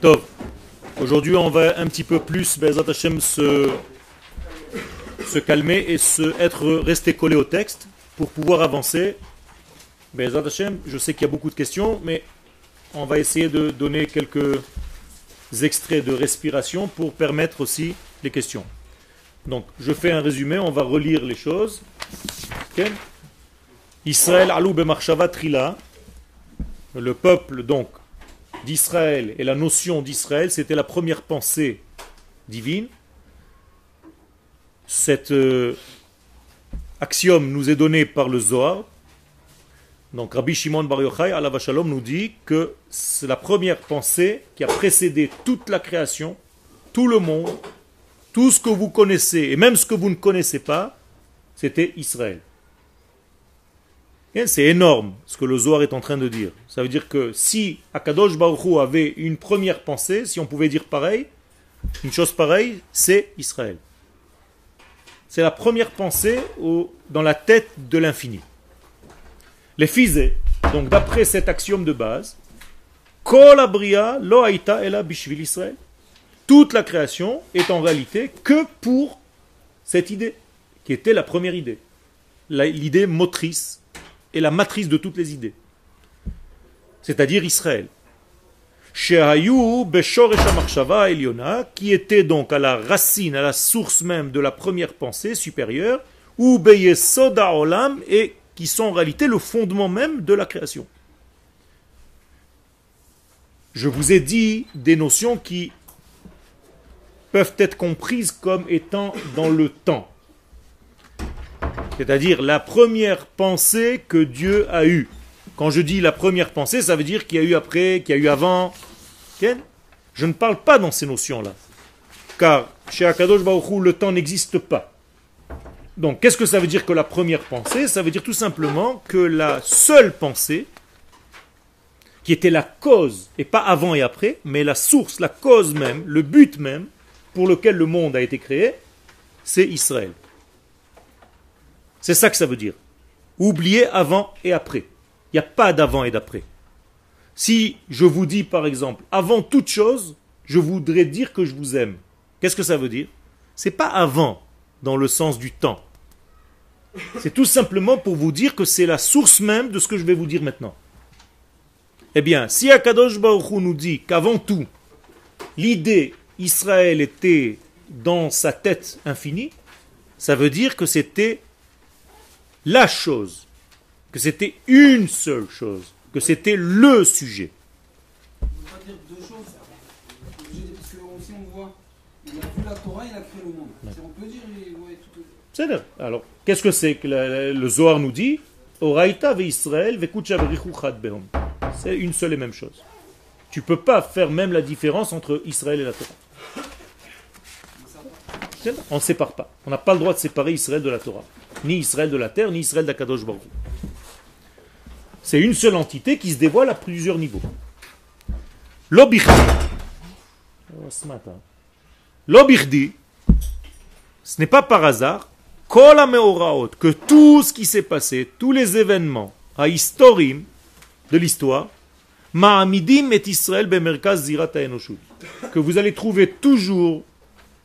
Tov. Aujourd'hui, on va un petit peu plus, Bezat se, se calmer et se, être resté collé au texte pour pouvoir avancer. Hashem, je sais qu'il y a beaucoup de questions, mais on va essayer de donner quelques extraits de respiration pour permettre aussi les questions. Donc, je fais un résumé, on va relire les choses. Israël alou bemarshava trila. Le peuple donc d'Israël et la notion d'Israël, c'était la première pensée divine. Cet euh, axiome nous est donné par le Zohar. Donc Rabbi Shimon Bar Yochai, Allah Shalom, nous dit que c'est la première pensée qui a précédé toute la création, tout le monde, tout ce que vous connaissez et même ce que vous ne connaissez pas, c'était Israël. C'est énorme ce que le Zohar est en train de dire. Ça veut dire que si Akadosh Baruch avait une première pensée, si on pouvait dire pareil, une chose pareille, c'est Israël. C'est la première pensée dans la tête de l'infini. Les fizés, donc d'après cet axiome de base, Kol abria lo aita ela bishvil Israël. Toute la création est en réalité que pour cette idée, qui était la première idée, l'idée motrice et la matrice de toutes les idées, c'est-à-dire Israël. qui était donc à la racine, à la source même de la première pensée supérieure, ou soda olam, et qui sont en réalité le fondement même de la création. Je vous ai dit des notions qui peuvent être comprises comme étant dans le temps. C'est-à-dire la première pensée que Dieu a eue. Quand je dis la première pensée, ça veut dire qu'il y a eu après, qu'il y a eu avant. Je ne parle pas dans ces notions-là. Car chez Akadosh Baruch le temps n'existe pas. Donc, qu'est-ce que ça veut dire que la première pensée? Ça veut dire tout simplement que la seule pensée, qui était la cause, et pas avant et après, mais la source, la cause même, le but même, pour lequel le monde a été créé, c'est Israël. C'est ça que ça veut dire. Oubliez avant et après. Il n'y a pas d'avant et d'après. Si je vous dis par exemple, avant toute chose, je voudrais dire que je vous aime. Qu'est-ce que ça veut dire? C'est pas avant dans le sens du temps. C'est tout simplement pour vous dire que c'est la source même de ce que je vais vous dire maintenant. Eh bien, si Akadosh Baruch nous dit qu'avant tout, l'idée Israël était dans sa tête infinie, ça veut dire que c'était la chose, que c'était une seule chose, que c'était le sujet. On ne peut pas dire deux choses. Parce que si on voit, il a vu la Torah, il a créé le monde. On peut dire, tout. C'est Alors, qu'est-ce que c'est que le, Zohar nous dit? C'est une seule et même chose. Tu ne peux pas faire même la différence entre Israël et la Torah. On ne sépare pas. On n'a pas le droit de séparer Israël de la Torah ni Israël de la terre, ni Israël d'Akadosh Baruch. C'est une seule entité qui se dévoile à plusieurs niveaux. L'obichdi, l'obichdi, ce n'est pas par hasard, que tout ce qui s'est passé, tous les événements, à historim de l'histoire, Ma'amidim et Israël que vous allez trouver toujours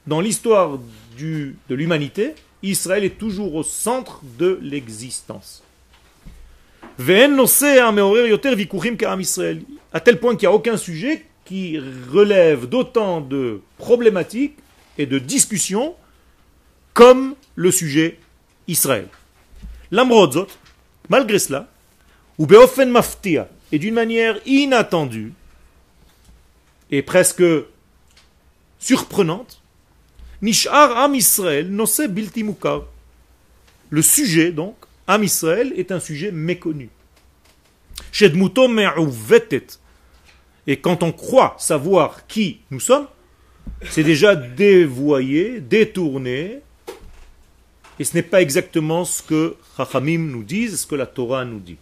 dans l'histoire de l'humanité, Israël est toujours au centre de l'existence. À tel point qu'il n'y a aucun sujet qui relève d'autant de problématiques et de discussions comme le sujet Israël. L'amrodzot, malgré cela, ou beofen maftia, et d'une manière inattendue et presque surprenante, Nishar Am Israël bilti Le sujet, donc, Am Israël, est un sujet méconnu. Et quand on croit savoir qui nous sommes, c'est déjà dévoyé, détourné, et ce n'est pas exactement ce que Chachamim nous disent, ce que la Torah nous dit.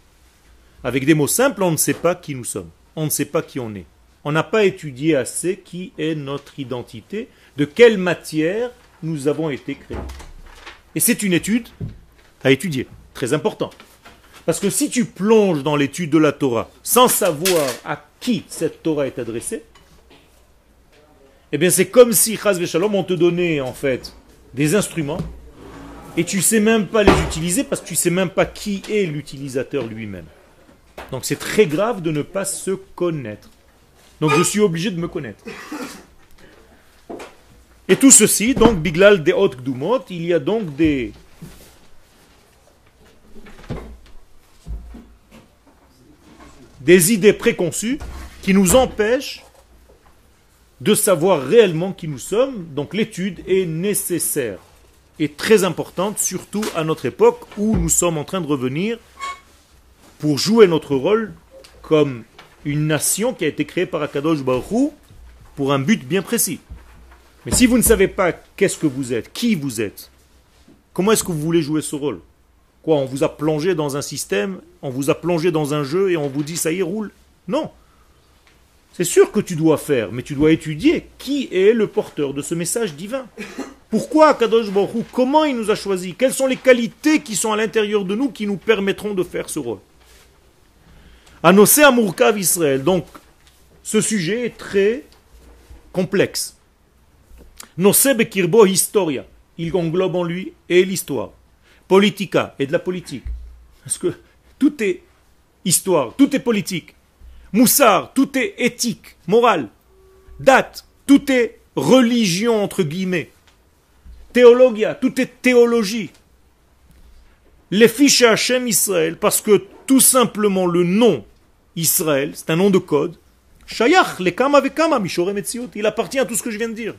Avec des mots simples, on ne sait pas qui nous sommes. On ne sait pas qui on est. On n'a pas étudié assez qui est notre identité, de quelle matière nous avons été créés. Et c'est une étude à étudier, très important. Parce que si tu plonges dans l'étude de la Torah sans savoir à qui cette Torah est adressée, Eh bien, c'est comme si, Chaz Shalom, on te donnait en fait des instruments et tu sais même pas les utiliser parce que tu sais même pas qui est l'utilisateur lui-même. Donc c'est très grave de ne pas se connaître. Donc je suis obligé de me connaître. Et tout ceci, donc, Biglal de Gdumot, il y a donc des. des idées préconçues qui nous empêchent de savoir réellement qui nous sommes. Donc l'étude est nécessaire et très importante, surtout à notre époque où nous sommes en train de revenir pour jouer notre rôle comme une nation qui a été créée par Akadosh Baruch pour un but bien précis. Mais si vous ne savez pas qu'est-ce que vous êtes, qui vous êtes, comment est-ce que vous voulez jouer ce rôle? Quoi, on vous a plongé dans un système, on vous a plongé dans un jeu et on vous dit ça y roule? Non. C'est sûr que tu dois faire, mais tu dois étudier qui est le porteur de ce message divin. Pourquoi Kadosh Baruch Comment il nous a choisis? Quelles sont les qualités qui sont à l'intérieur de nous qui nous permettront de faire ce rôle? Anosé Amurkav Israël. Donc, ce sujet est très complexe. Bekirbo Historia. Il englobe en lui et l'histoire. Politica et de la politique. Parce que tout est histoire, tout est politique. Moussard, tout est éthique, morale. Date, tout est religion entre guillemets. Théologia, tout est théologie. Les fiches Hachem Israël, parce que tout simplement le nom Israël, c'est un nom de code. Shayach, les kama kama, Il appartient à tout ce que je viens de dire.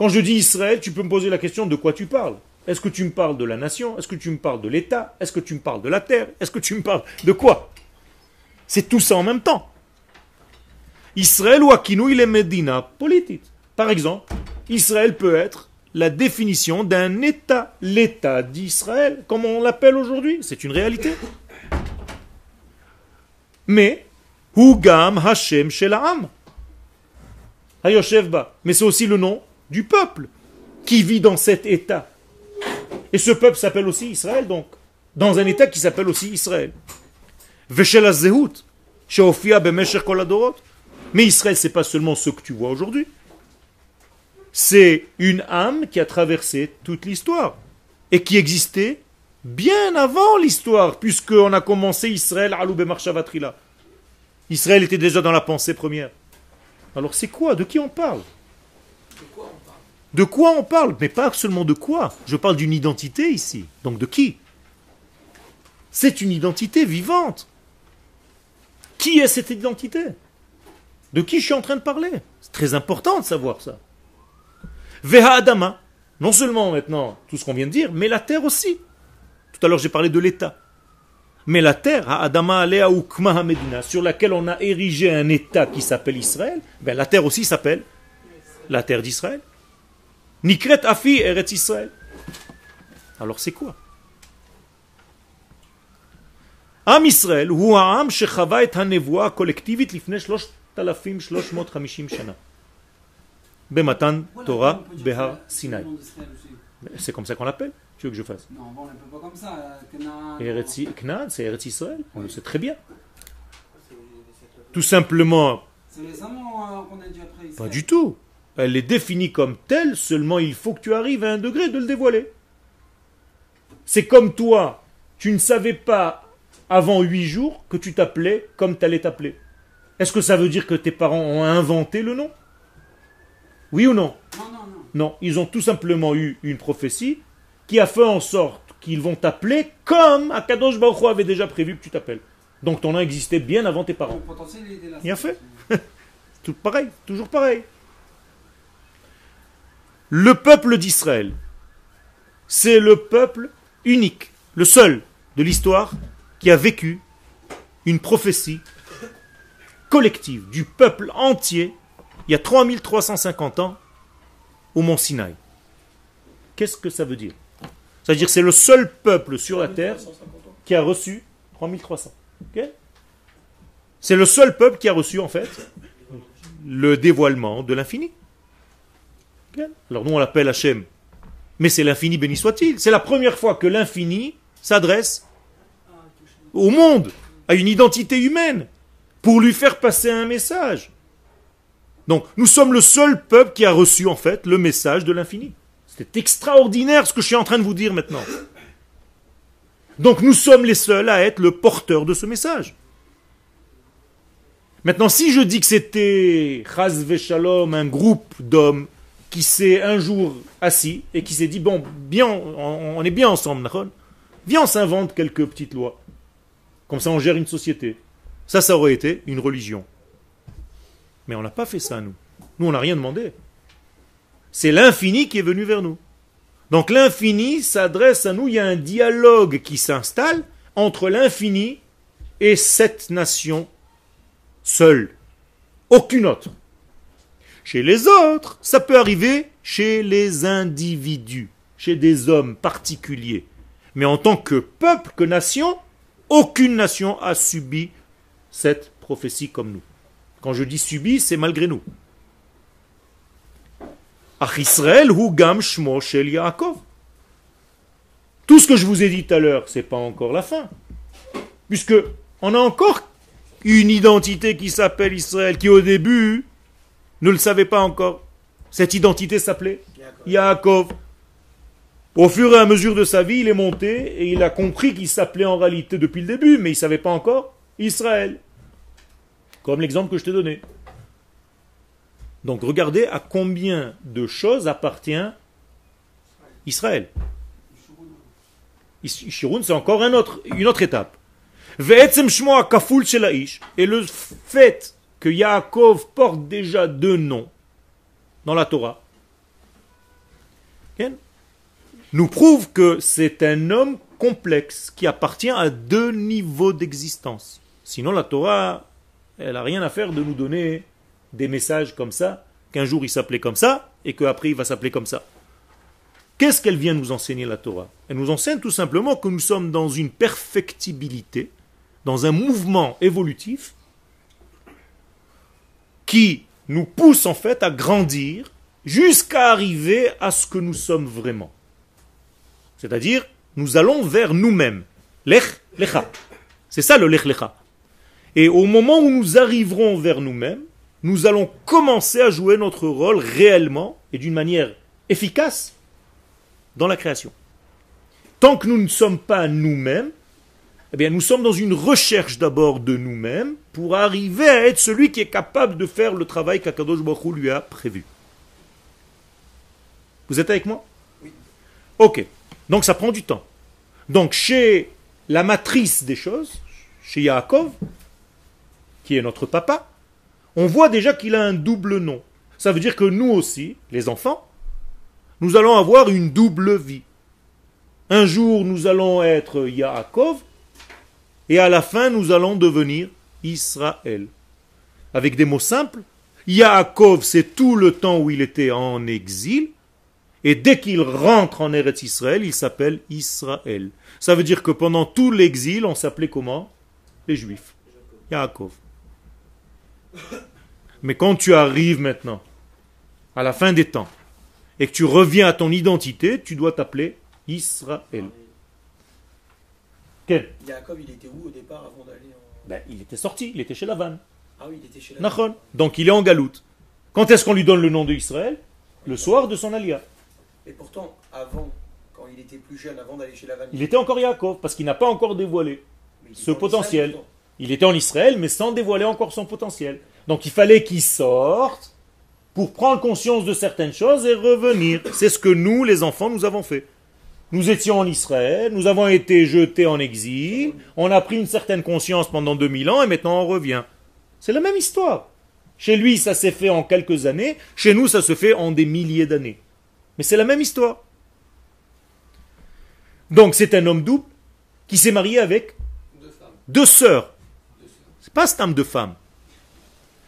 Quand je dis Israël, tu peux me poser la question de quoi tu parles? Est-ce que tu me parles de la nation? Est-ce que tu me parles de l'État? Est-ce que tu me parles de la terre? Est-ce que tu me parles de quoi? C'est tout ça en même temps. Israël ou Akinou, il est Medina politique. Par exemple, Israël peut être la définition d'un État, l'État d'Israël, comme on l'appelle aujourd'hui. C'est une réalité. Mais, Hugam Hashem Shelaam. Mais c'est aussi le nom du peuple qui vit dans cet État. Et ce peuple s'appelle aussi Israël, donc, dans un État qui s'appelle aussi Israël. Mais Israël, c'est pas seulement ce que tu vois aujourd'hui. C'est une âme qui a traversé toute l'histoire et qui existait bien avant l'histoire, puisqu'on a commencé Israël, Aloube Marshavatrila. Israël était déjà dans la pensée première. Alors c'est quoi? De qui on parle? De quoi on parle? Mais pas seulement de quoi. Je parle d'une identité ici. Donc de qui? C'est une identité vivante. Qui est cette identité? De qui je suis en train de parler? C'est très important de savoir ça. Veha Adama, non seulement maintenant tout ce qu'on vient de dire, mais la terre aussi. Tout à l'heure j'ai parlé de l'État. Mais la terre, Adama Alea Ukma Medina, sur laquelle on a érigé un État qui s'appelle Israël, ben la terre aussi s'appelle la terre d'Israël. Nikret Afi Eretz Israël. Alors c'est quoi? Am Israël, ou Am Shechava et Hanevoa collectivit lifne 3350 shana. Bematan Torah Behar Sinai. C'est comme ça qu'on l'appelle Tu veux que je fasse? Non, on l'appelle pas comme ça. Knan, c'est Eretz Israël. On le sait très bien. Tout simplement. C'est récemment qu'on a dit après Pas du tout. Elle est définie comme telle, seulement il faut que tu arrives à un degré de le dévoiler. C'est comme toi, tu ne savais pas avant huit jours que tu t'appelais comme tu allais t'appeler. Est-ce que ça veut dire que tes parents ont inventé le nom? Oui ou non? Non, non, non. Non, ils ont tout simplement eu une prophétie qui a fait en sorte qu'ils vont t'appeler comme Akadosh Baruch avait déjà prévu que tu t'appelles. Donc ton nom existait bien avant tes parents. Bien fait. Tout pareil, toujours pareil. Le peuple d'Israël, c'est le peuple unique, le seul de l'histoire qui a vécu une prophétie collective du peuple entier il y a 3350 ans au mont Sinaï. Qu'est-ce que ça veut dire? Ça veut dire que c'est le seul peuple sur la terre qui a reçu 3300. c'est le seul peuple qui a reçu en fait le dévoilement de l'infini. Alors nous on l'appelle Hachem, mais c'est l'infini béni soit-il. C'est la première fois que l'infini s'adresse au monde, à une identité humaine, pour lui faire passer un message. Donc, nous sommes le seul peuple qui a reçu en fait le message de l'infini. C'est extraordinaire ce que je suis en train de vous dire maintenant. Donc, nous sommes les seuls à être le porteur de ce message. Maintenant, si je dis que c'était Chaz Shalom, un groupe d'hommes qui s'est un jour assis et qui s'est dit bon, bien, on, est bien ensemble, Viens, on s'invente quelques petites lois. Comme ça, on gère une société. Ça, ça aurait été une religion. Mais on n'a pas fait ça, nous. Nous, on n'a rien demandé. C'est l'infini qui est venu vers nous. Donc l'infini s'adresse à nous, il y a un dialogue qui s'installe entre l'infini et cette nation seule. Aucune autre. Chez les autres, ça peut arriver chez les individus, chez des hommes particuliers. Mais en tant que peuple, que nation, aucune nation a subi cette prophétie comme nous. Quand je dis subi, c'est malgré nous. Israël hu gam shmo shel Yaakov. Tout ce que je vous ai dit tout à l'heure, c'est pas encore la fin. Puisque on a encore une identité qui s'appelle Israël, qui au début ne le savait pas encore. Cette identité s'appelait Yaakov. Au fur et à mesure de sa vie, il est monté et il a compris qu'il s'appelait en réalité depuis le début, mais il ne savait pas encore Israël. Comme l'exemple que je t'ai donné. Donc regardez à combien de choses appartient Israël. Ishirun, c'est encore un autre, une autre étape. Et le fait que Yaakov porte déjà deux noms dans la Torah, nous prouve que c'est un homme complexe qui appartient à deux niveaux d'existence. Sinon, la Torah, elle n'a rien à faire de nous donner des messages comme ça, qu'un jour il s'appelait comme ça, et qu'après il va s'appeler comme ça. Qu'est-ce qu'elle vient nous enseigner la Torah? Elle nous enseigne tout simplement que nous sommes dans une perfectibilité, dans un mouvement évolutif qui nous pousse en fait à grandir jusqu'à arriver à ce que nous sommes vraiment. C'est-à-dire, nous allons vers nous-mêmes. Lech lecha. C'est ça le lech lecha. Et au moment où nous arriverons vers nous-mêmes, nous allons commencer à jouer notre rôle réellement et d'une manière efficace dans la création. Tant que nous ne sommes pas nous-mêmes, eh bien, nous sommes dans une recherche d'abord de nous-mêmes pour arriver à être celui qui est capable de faire le travail qu'Akadosh Baruch lui a prévu. Vous êtes avec moi? Oui. Ok. Donc ça prend du temps. Donc chez la matrice des choses, chez Yaakov, qui est notre papa, on voit déjà qu'il a un double nom. Ça veut dire que nous aussi, les enfants, nous allons avoir une double vie. Un jour, nous allons être Yaakov, et à la fin, nous allons devenir Israël. Avec des mots simples, Yaakov, c'est tout le temps où il était en exil, et dès qu'il rentre en Eretz Israël, il s'appelle Israël. Ça veut dire que pendant tout l'exil, on s'appelait comment? Les Juifs. Yaakov. Mais quand tu arrives maintenant, à la fin des temps, et que tu reviens à ton identité, tu dois t'appeler Israël. Yaakov, il était où au départ avant d'aller en... Ben, il était sorti, il était chez Lavan. Ah oui, il était chez Lavan. Donc il est en galoute. Quand est-ce qu'on lui donne le nom d'Israël Le soir de son alia. Et pourtant, avant, quand il était plus jeune, avant d'aller chez Lavan. Il était encore Yaakov, parce qu'il n'a pas encore dévoilé ce potentiel. il était en Israël, mais sans dévoiler encore son potentiel. Donc il fallait qu'il sorte pour prendre conscience de certaines choses et revenir. C'est ce que nous, les enfants, nous avons fait. Nous étions en Israël, nous avons été jetés en exil, on a pris une certaine conscience pendant 2000 ans et maintenant on revient. C'est la même histoire. Chez lui, ça s'est fait en quelques années, chez nous, ça se fait en des milliers d'années. Mais c'est la même histoire. Donc c'est un homme double qui s'est marié avec deux, sœurs. C'est pas un homme de femme.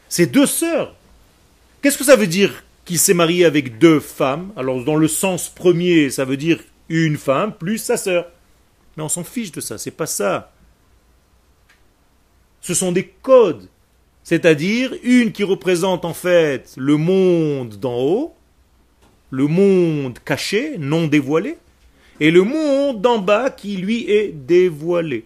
C'est deux sœurs. Qu'est-ce que ça veut dire qu'il s'est marié avec deux femmes? Alors dans le sens premier, ça veut dire une femme plus sa sœur. Mais on s'en fiche de ça, c'est pas ça. Ce sont des codes. C'est-à-dire une qui représente en fait le monde d'en haut le monde caché, non dévoilé, et le monde d'en bas qui lui est dévoilé.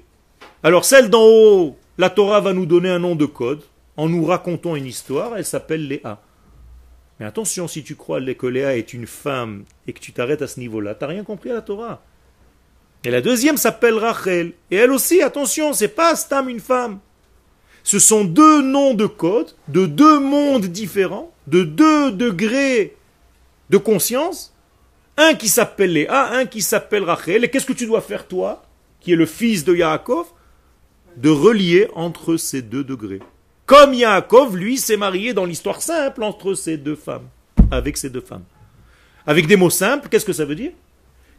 Alors celle d'en haut, la Torah va nous donner un nom de code, en nous racontant une histoire, elle s'appelle Léa. Mais attention, si tu crois que Léa est une femme et que tu t'arrêtes à ce niveau-là, tu n'as rien compris à la Torah. Et la deuxième s'appelle Rachel. Et elle aussi, attention, c'est pas Stam une femme. Ce sont deux noms de code, de deux mondes différents, de deux degrés de conscience. Un qui s'appelle Léa, un qui s'appelle Rachel. Et qu'est-ce que tu dois faire, toi, qui es le fils de Yaakov De relier entre ces deux degrés? Comme Yaakov, lui, s'est marié dans l'histoire simple entre ces deux femmes, avec ces deux femmes. Avec des mots simples, qu'est-ce que ça veut dire?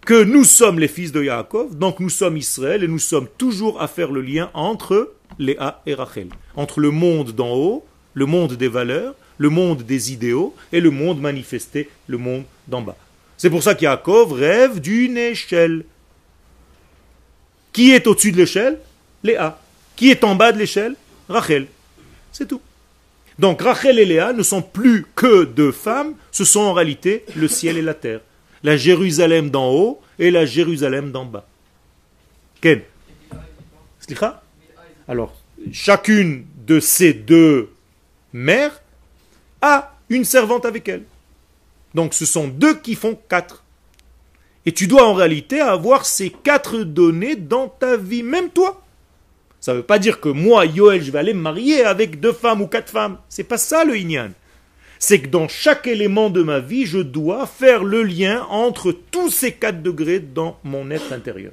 Que nous sommes les fils de Yaakov, donc nous sommes Israël, et nous sommes toujours à faire le lien entre Léa et Rachel. Entre le monde d'en haut, le monde des valeurs, le monde des idéaux, et le monde manifesté, le monde d'en bas. C'est pour ça qu'Yaakov rêve d'une échelle. Qui est au-dessus de l'échelle? Léa. Qui est en bas de l'échelle? Rachel. C'est tout. Donc Rachel et Léa ne sont plus que deux femmes, ce sont en réalité le ciel et la terre. La Jérusalem d'en haut et la Jérusalem d'en bas. Ken Alors, chacune de ces deux mères a une servante avec elle. Donc ce sont deux qui font quatre. Et tu dois en réalité avoir ces quatre données dans ta vie, même toi. Ça ne veut pas dire que moi, Yoel, je vais aller me marier avec deux femmes ou quatre femmes. C'est pas ça le Inyan. C'est que dans chaque élément de ma vie, je dois faire le lien entre tous ces quatre degrés dans mon être intérieur.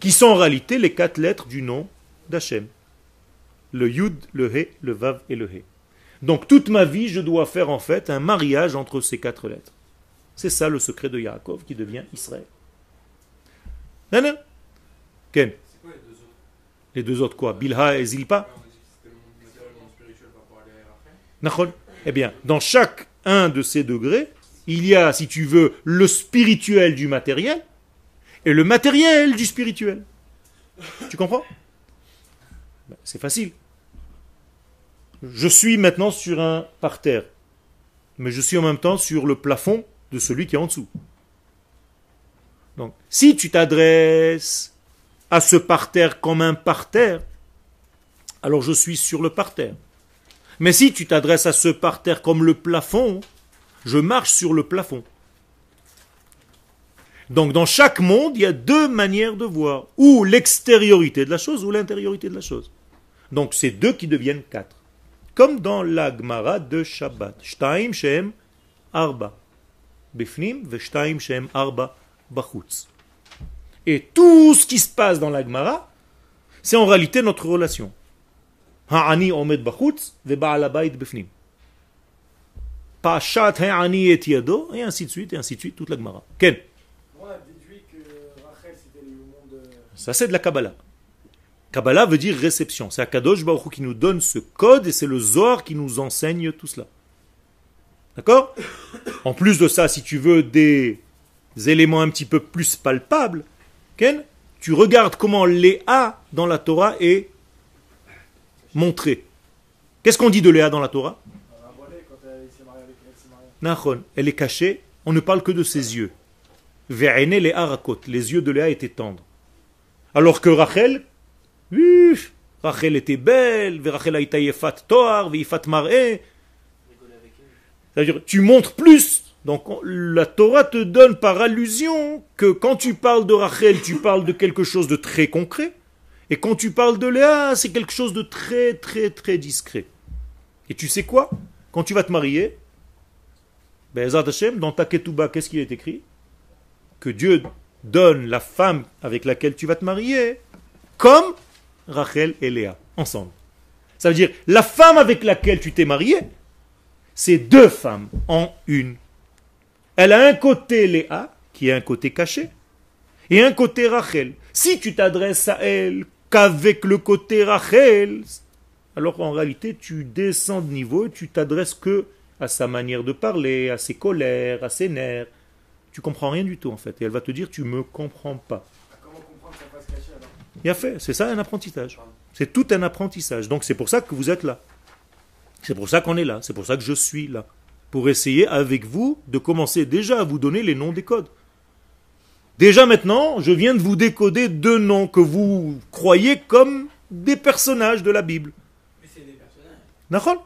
Qui sont en réalité les quatre lettres du nom d'Hachem. Le Yud, le He, le Vav et le He. Donc toute ma vie, je dois faire en fait un mariage entre ces quatre lettres. C'est ça le secret de Yaakov qui devient Israël. Non. Ken les deux autres quoi Bilha et Zilpa Eh bien, dans chaque un de ces degrés, il y a, si tu veux, le spirituel du matériel et le matériel du spirituel. Tu comprends? Ben, C'est facile. Je suis maintenant sur un parterre, mais je suis en même temps sur le plafond de celui qui est en dessous. Donc, si tu t'adresses à ce parterre comme un parterre, alors je suis sur le parterre. Mais si tu t'adresses à ce parterre comme le plafond, je marche sur le plafond. Donc dans chaque monde, il y a deux manières de voir, ou l'extériorité de la chose, ou l'intériorité de la chose. Donc c'est deux qui deviennent quatre. Comme dans l'Agmara de Shabbat. Shtaim Shem Arba. Bifnim, Shem Arba Bachutz. Et tout ce qui se passe dans l'Agmara, c'est en réalité notre relation. Ha'ani omed bachutz, ve'ba'alabait befnim. Pashat ha'ani et yado, et ainsi de suite, et ainsi de suite, toute l'Agmara. Ken On a déduit que Rachel c'était le monde. Ça c'est de la Kabbalah. Kabbalah veut dire réception. C'est Akadosh Baruch qui nous donne ce code et c'est le Zohar qui nous enseigne tout cela. D'accord? En plus de ça, si tu veux des éléments un petit peu plus palpables, tu regardes comment Léa dans la Torah est montrée. Qu'est-ce qu'on dit de Léa dans la Torah? Elle est cachée, on ne parle que de ses yeux. Les yeux de Léa étaient tendres. Alors que Rachel, Rachel était belle, Rachel toar, C'est-à-dire, tu montres plus donc la Torah te donne par allusion que quand tu parles de Rachel, tu parles de quelque chose de très concret, et quand tu parles de Léa, c'est quelque chose de très très très discret. Et tu sais quoi? Quand tu vas te marier, ben, dans ta ketouba, qu'est-ce qui est écrit? Que Dieu donne la femme avec laquelle tu vas te marier comme Rachel et Léa, ensemble. Ça veut dire, la femme avec laquelle tu t'es marié, c'est deux femmes en une elle a un côté Léa, qui est un côté caché, et un côté Rachel. Si tu t'adresses à elle qu'avec le côté Rachel, alors en réalité tu descends de niveau et tu t'adresses que à sa manière de parler, à ses colères, à ses nerfs. Tu comprends rien du tout en fait. Et elle va te dire tu me comprends pas. Comment comprendre fait, c'est ça un apprentissage. C'est tout un apprentissage. Donc c'est pour ça que vous êtes là. C'est pour ça qu'on est là. C'est pour ça que je suis là pour essayer avec vous de commencer déjà à vous donner les noms des codes. Déjà maintenant, je viens de vous décoder deux noms que vous croyez comme des personnages de la Bible. Mais c'est des personnages.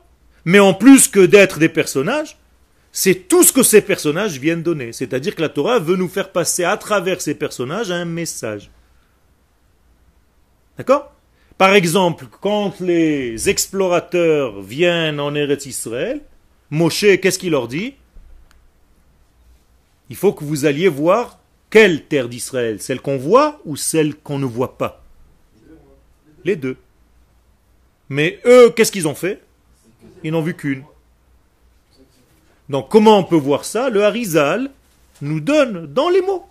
Mais en plus que d'être des personnages, c'est tout ce que ces personnages viennent donner. C'est-à-dire que la Torah veut nous faire passer à travers ces personnages un message. D'accord? Par exemple, quand les explorateurs viennent en Eretz Israël, Moshe, qu'est-ce qu'il leur dit? Il faut que vous alliez voir quelle terre d'Israël Celle qu'on voit ou celle qu'on ne voit pas? Les deux. Mais eux, qu'est-ce qu'ils ont fait? Ils n'ont vu qu'une. Donc comment on peut voir ça? Le Harizal nous donne dans les mots.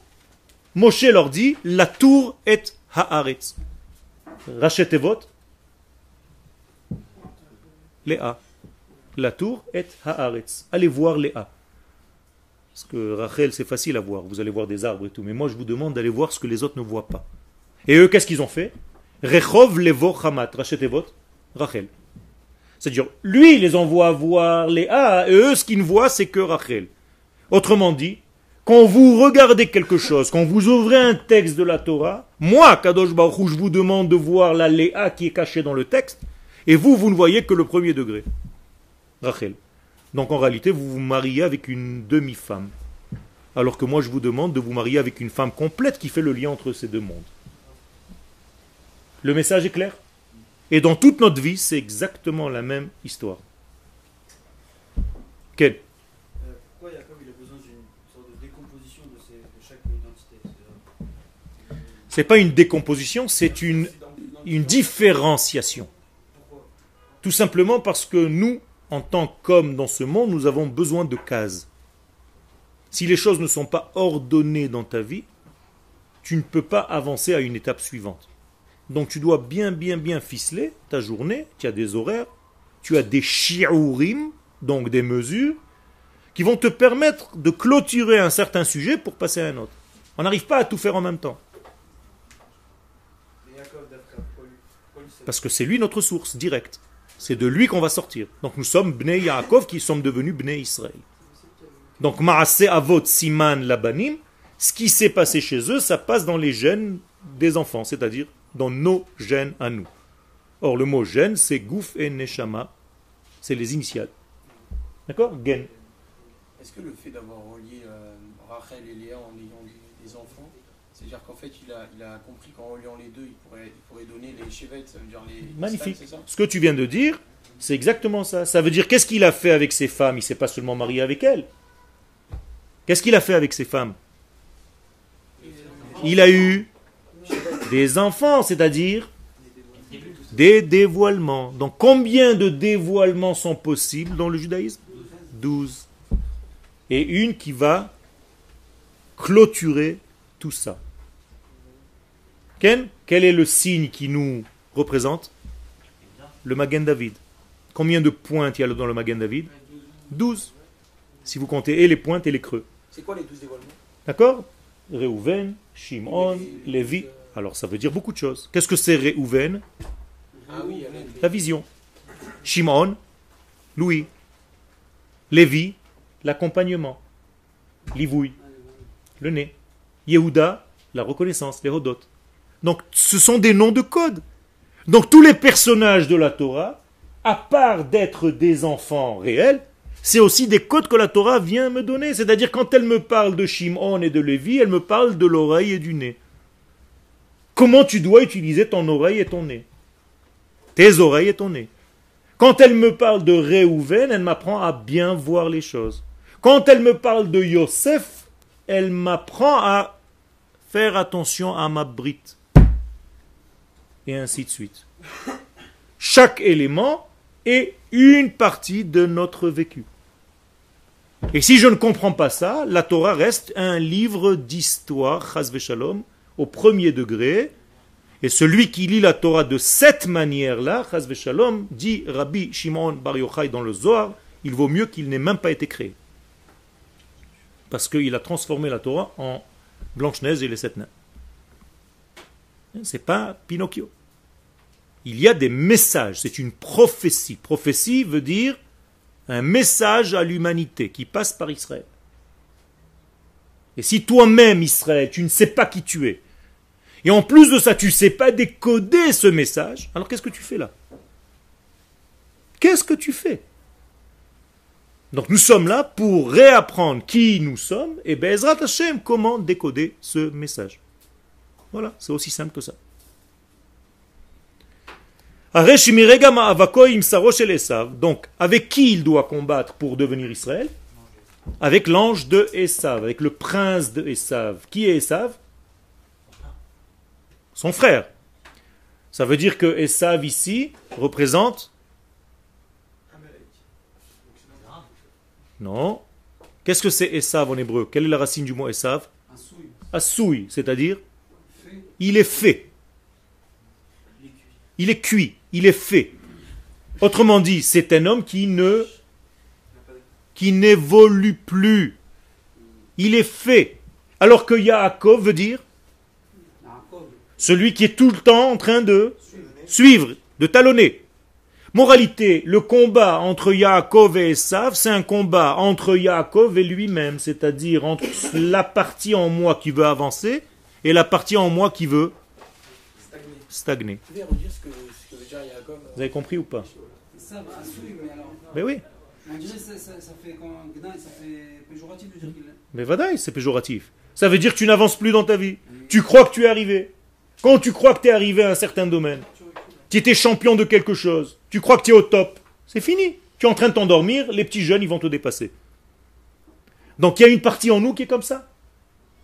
Moshe leur dit, la tour est haaretz. Rachetez-vous Léa. La tour est haaretz. Allez voir Léa. Parce que Rachel, c'est facile à voir. Vous allez voir des arbres et tout. Mais moi, je vous demande d'aller voir ce que les autres ne voient pas. Et eux, qu'est-ce qu'ils ont fait? Rechov levo chamat. Rachetez-vous Rachel. C'est-à-dire, lui, il les envoie voir Léa, et eux, ce qu'ils ne voient, c'est que Rachel. Autrement dit, quand vous regardez quelque chose, quand vous ouvrez un texte de la Torah, moi, Kadosh Baruch je vous demande de voir la Léa qui est cachée dans le texte, et vous, vous ne voyez que le premier degré. Rachel. Donc en réalité, vous vous mariez avec une demi-femme. Alors que moi, je vous demande de vous marier avec une femme complète qui fait le lien entre ces deux mondes. Le message est clair? Et dans toute notre vie, c'est exactement la même histoire. Quel Euh, Pourquoi Jacob il a besoin d'une sorte de décomposition de, ces- de chaque identité? C'est-à-dire, C'est pas une décomposition, c'est une, une différenciation. Tout simplement parce que nous, en tant qu'hommes dans ce monde, nous avons besoin de cases. Si les choses ne sont pas ordonnées dans ta vie, tu ne peux pas avancer à une étape suivante. Donc tu dois bien, bien, bien ficeler ta journée, tu as des horaires, tu as des shiurim, donc des mesures, qui vont te permettre de clôturer un certain sujet pour passer à un autre. On n'arrive pas à tout faire en même temps. Parce que c'est lui notre source directe. C'est de lui qu'on va sortir. Donc nous sommes Bnei Yaakov qui sommes devenus Bnei Israël. Donc Maase Avot Siman Labanim, ce qui s'est passé chez eux, ça passe dans les gènes des enfants, c'est-à-dire dans nos gènes à nous. Or le mot gène, c'est Gouf et Neshama, c'est les initiales. D'accord? Gen. Est-ce que le fait d'avoir relié euh, Rachel et Léa en ayant des enfants, c'est-à-dire qu'en fait il a, il a compris qu'en reliant les deux, il pourrait, il pourrait donner les chevettes, ça veut dire les. les Magnifique. Ce que tu viens de dire, c'est exactement ça. Ça veut dire qu'est-ce qu'il a fait avec ses femmes? Il s'est pas seulement marié avec elles. Qu'est-ce qu'il a fait avec ses femmes? Il a eu des enfants, c'est-à-dire des dévoilements. Donc combien de dévoilements sont possibles dans le judaïsme? 12. Et une qui va clôturer tout ça. Ken, quel est le signe qui nous représente Le Magen David. Combien de pointes il y a dans le Magen David 12. Si vous comptez et les pointes et les creux. C'est quoi les douze dévoilements D'accord Réhouven, Shimon, Lévi. Alors ça veut dire beaucoup de choses. Qu'est-ce que c'est Réhouven Ah oui, La vision. Shimon, Louis. Lévi, l'accompagnement. Livouille, le nez. Yehuda, la reconnaissance, les. Donc ce sont des noms de code. Donc tous les personnages de la Torah, à part d'être des enfants réels, c'est aussi des codes que la Torah vient me donner. C'est-à-dire quand elle me parle de Shimon et de Lévi, elle me parle de l'oreille et du nez. Comment tu dois utiliser ton oreille et ton nez? Tes oreilles et ton nez. Quand elle me parle de Réhouven, elle m'apprend à bien voir les choses. Quand elle me parle de Yosef, elle m'apprend à faire attention à ma brite. Et ainsi de suite. Chaque élément est une partie de notre vécu. Et si je ne comprends pas ça, la Torah reste un livre d'histoire, shalom, au premier degré. Et celui qui lit la Torah de cette manière-là, shalom, dit Rabbi Shimon Bar Yochai dans le Zohar, il vaut mieux qu'il n'ait même pas été créé. Parce qu'il a transformé la Torah en Blanche-Neige et les sept nains. C'est pas Pinocchio. Il y a des messages, c'est une prophétie. Prophétie veut dire un message à l'humanité qui passe par Israël. Et si toi-même, Israël, tu ne sais pas qui tu es, et en plus de ça, tu ne sais pas décoder ce message, alors qu'est-ce que tu fais là? Qu'est-ce que tu fais? Donc nous sommes là pour réapprendre qui nous sommes et Bezrat Hashem comment décoder ce message. Voilà, c'est aussi simple que ça. Donc, avec qui il doit combattre pour devenir Israël? Avec l'ange de Esav, avec le prince de Esav. Qui est Esav? Son frère. Ça veut dire que Esav ici représente Non. Qu'est-ce que c'est Esav en hébreu? Quelle est la racine du mot Esav? Assoui, c'est-à-dire. Il est fait. Il est cuit, il est fait. Autrement dit, c'est un homme qui ne qui n'évolue plus. Il est fait. Alors que Yaakov veut dire celui qui est tout le temps en train de suivre, de talonner. Moralité, le combat entre Yaakov et Esav, c'est un combat entre Yaakov et lui-même, c'est-à-dire entre la partie en moi qui veut avancer et la partie en moi qui veut stagner. Vous Vous avez compris ou pas bah, mais alors. Mais oui. Mais vadaï, c'est péjoratif. Ça veut dire que tu n'avances plus dans ta vie. Tu crois que tu es arrivé. Quand tu crois que tu es arrivé à un certain domaine, tu étais champion de quelque chose, tu crois que tu es au top, c'est fini. Tu es en train de t'endormir, les petits jeunes, ils vont te dépasser. Donc il y a une partie en nous qui est comme ça.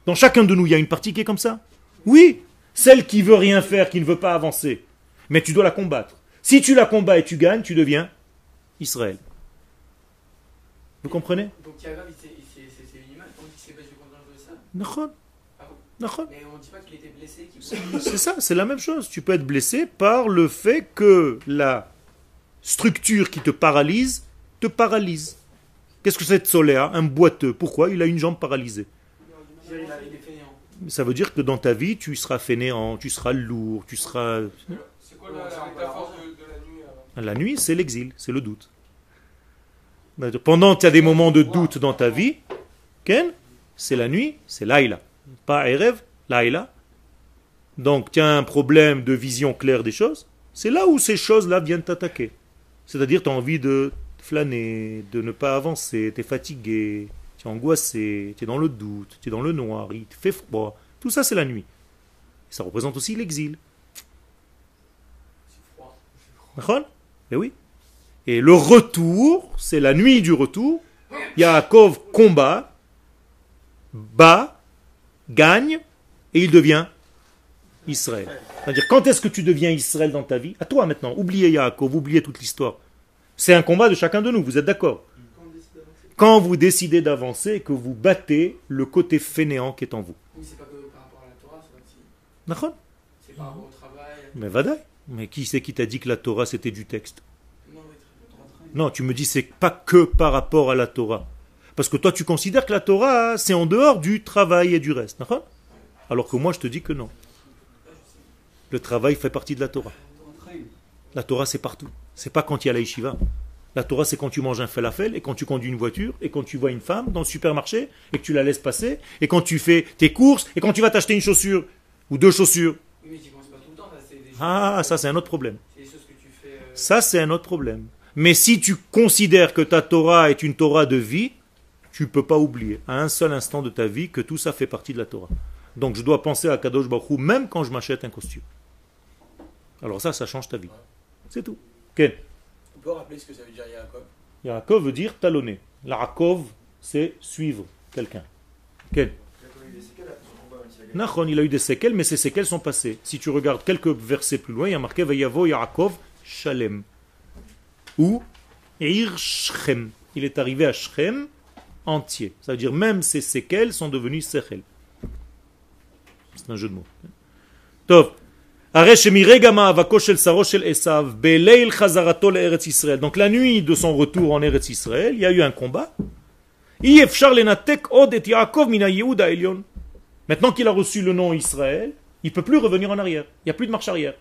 Dans chacun de nous, il y a une partie qui est comme ça. Oui, celle qui veut rien faire, qui ne veut pas avancer. Mais tu dois la combattre. Si tu la combats et tu gagnes, tu deviens Israël. Vous comprenez? Donc c'est c'est une image, donc il s'est battu contre l'ange de ça? Nachon. Nachon. Mais on dit pas qu'il était blessé, C'est ça, c'est la même chose. Tu peux être blessé par le fait que la structure qui te paralyse te paralyse. Qu'est-ce que c'est Soléa Un boiteux. Pourquoi? Il a une jambe paralysée. Ça veut dire que dans ta vie, tu seras fainéant, tu seras lourd, tu seras... C'est quoi la, métaphore de, de la nuit alors? La nuit, c'est l'exil, c'est le doute. Pendant que tu as des moments de doute dans ta vie, Ken, c'est la nuit, c'est Laïla. Pas Erev, Laïla. Donc tu as un problème de vision claire des choses, c'est là où ces choses-là viennent t'attaquer. C'est-à-dire tu as envie de flâner, de ne pas avancer, tu es fatigué, tu es angoissé, tu es dans le doute, tu es dans le noir, il te fait froid. Tout ça, c'est la nuit. Ça représente aussi l'exil. D'accord? Eh oui. Et le retour, c'est la nuit du retour. Yaakov combat, bat, gagne, et il devient Israël. C'est-à-dire, quand est-ce que tu deviens Israël dans ta vie? À toi maintenant. Oubliez Yaakov, oubliez toute l'histoire. C'est un combat de chacun de nous, vous êtes d'accord? Quand vous décidez d'avancer et que vous battez le côté fainéant qui est en vous. Oui, c'est pas que par rapport à la Torah, c'est aussi. D'accord C'est par rapport au travail. Mais vadaï. Mais qui c'est qui t'a dit que la Torah c'était du texte? Non, tu me dis c'est pas que par rapport à la Torah. Parce que toi tu considères que la Torah c'est en dehors du travail et du reste. Alors que moi je te dis que non. Le travail fait partie de la Torah. La Torah c'est partout. C'est pas quand il y a la yeshiva. La Torah c'est quand tu manges un falafel et quand tu conduis une voiture et quand tu vois une femme dans le supermarché et que tu la laisses passer et quand tu fais tes courses et quand tu vas t'acheter une chaussure ou deux chaussures. Oui, mais tu penses pas tout le temps, des. Ah, ça c'est un autre problème. C'est des choses que tu fais. euh, Ça, c'est un autre problème. Mais si tu considères que ta Torah est une Torah de vie, tu ne peux pas oublier à un seul instant de ta vie que tout ça fait partie de la Torah. Donc je dois penser à Kadosh Baruch Hu même quand je m'achète un costume. Alors ça, ça change ta vie. C'est tout. Ken. On peut rappeler ce que ça veut dire Yaakov? Yaakov veut dire talonner. Yaakov, c'est suivre quelqu'un. Séquelles gagné. Nachon, il a eu des séquelles, mais ces séquelles sont passées. Si tu regardes quelques versets plus loin, il y a marqué Vayavo Yaakov Shalem. Ou Ir Shrem. Il est arrivé à Shrem entier. Ça veut dire même ces séquelles sont devenues Sechel. C'est un jeu de mots. Tov. Donc la nuit de son retour en Eretz Israël, il y a eu un combat. Maintenant qu'il a reçu le nom Israël, il ne peut plus revenir en arrière. Il n'y a plus de marche arrière.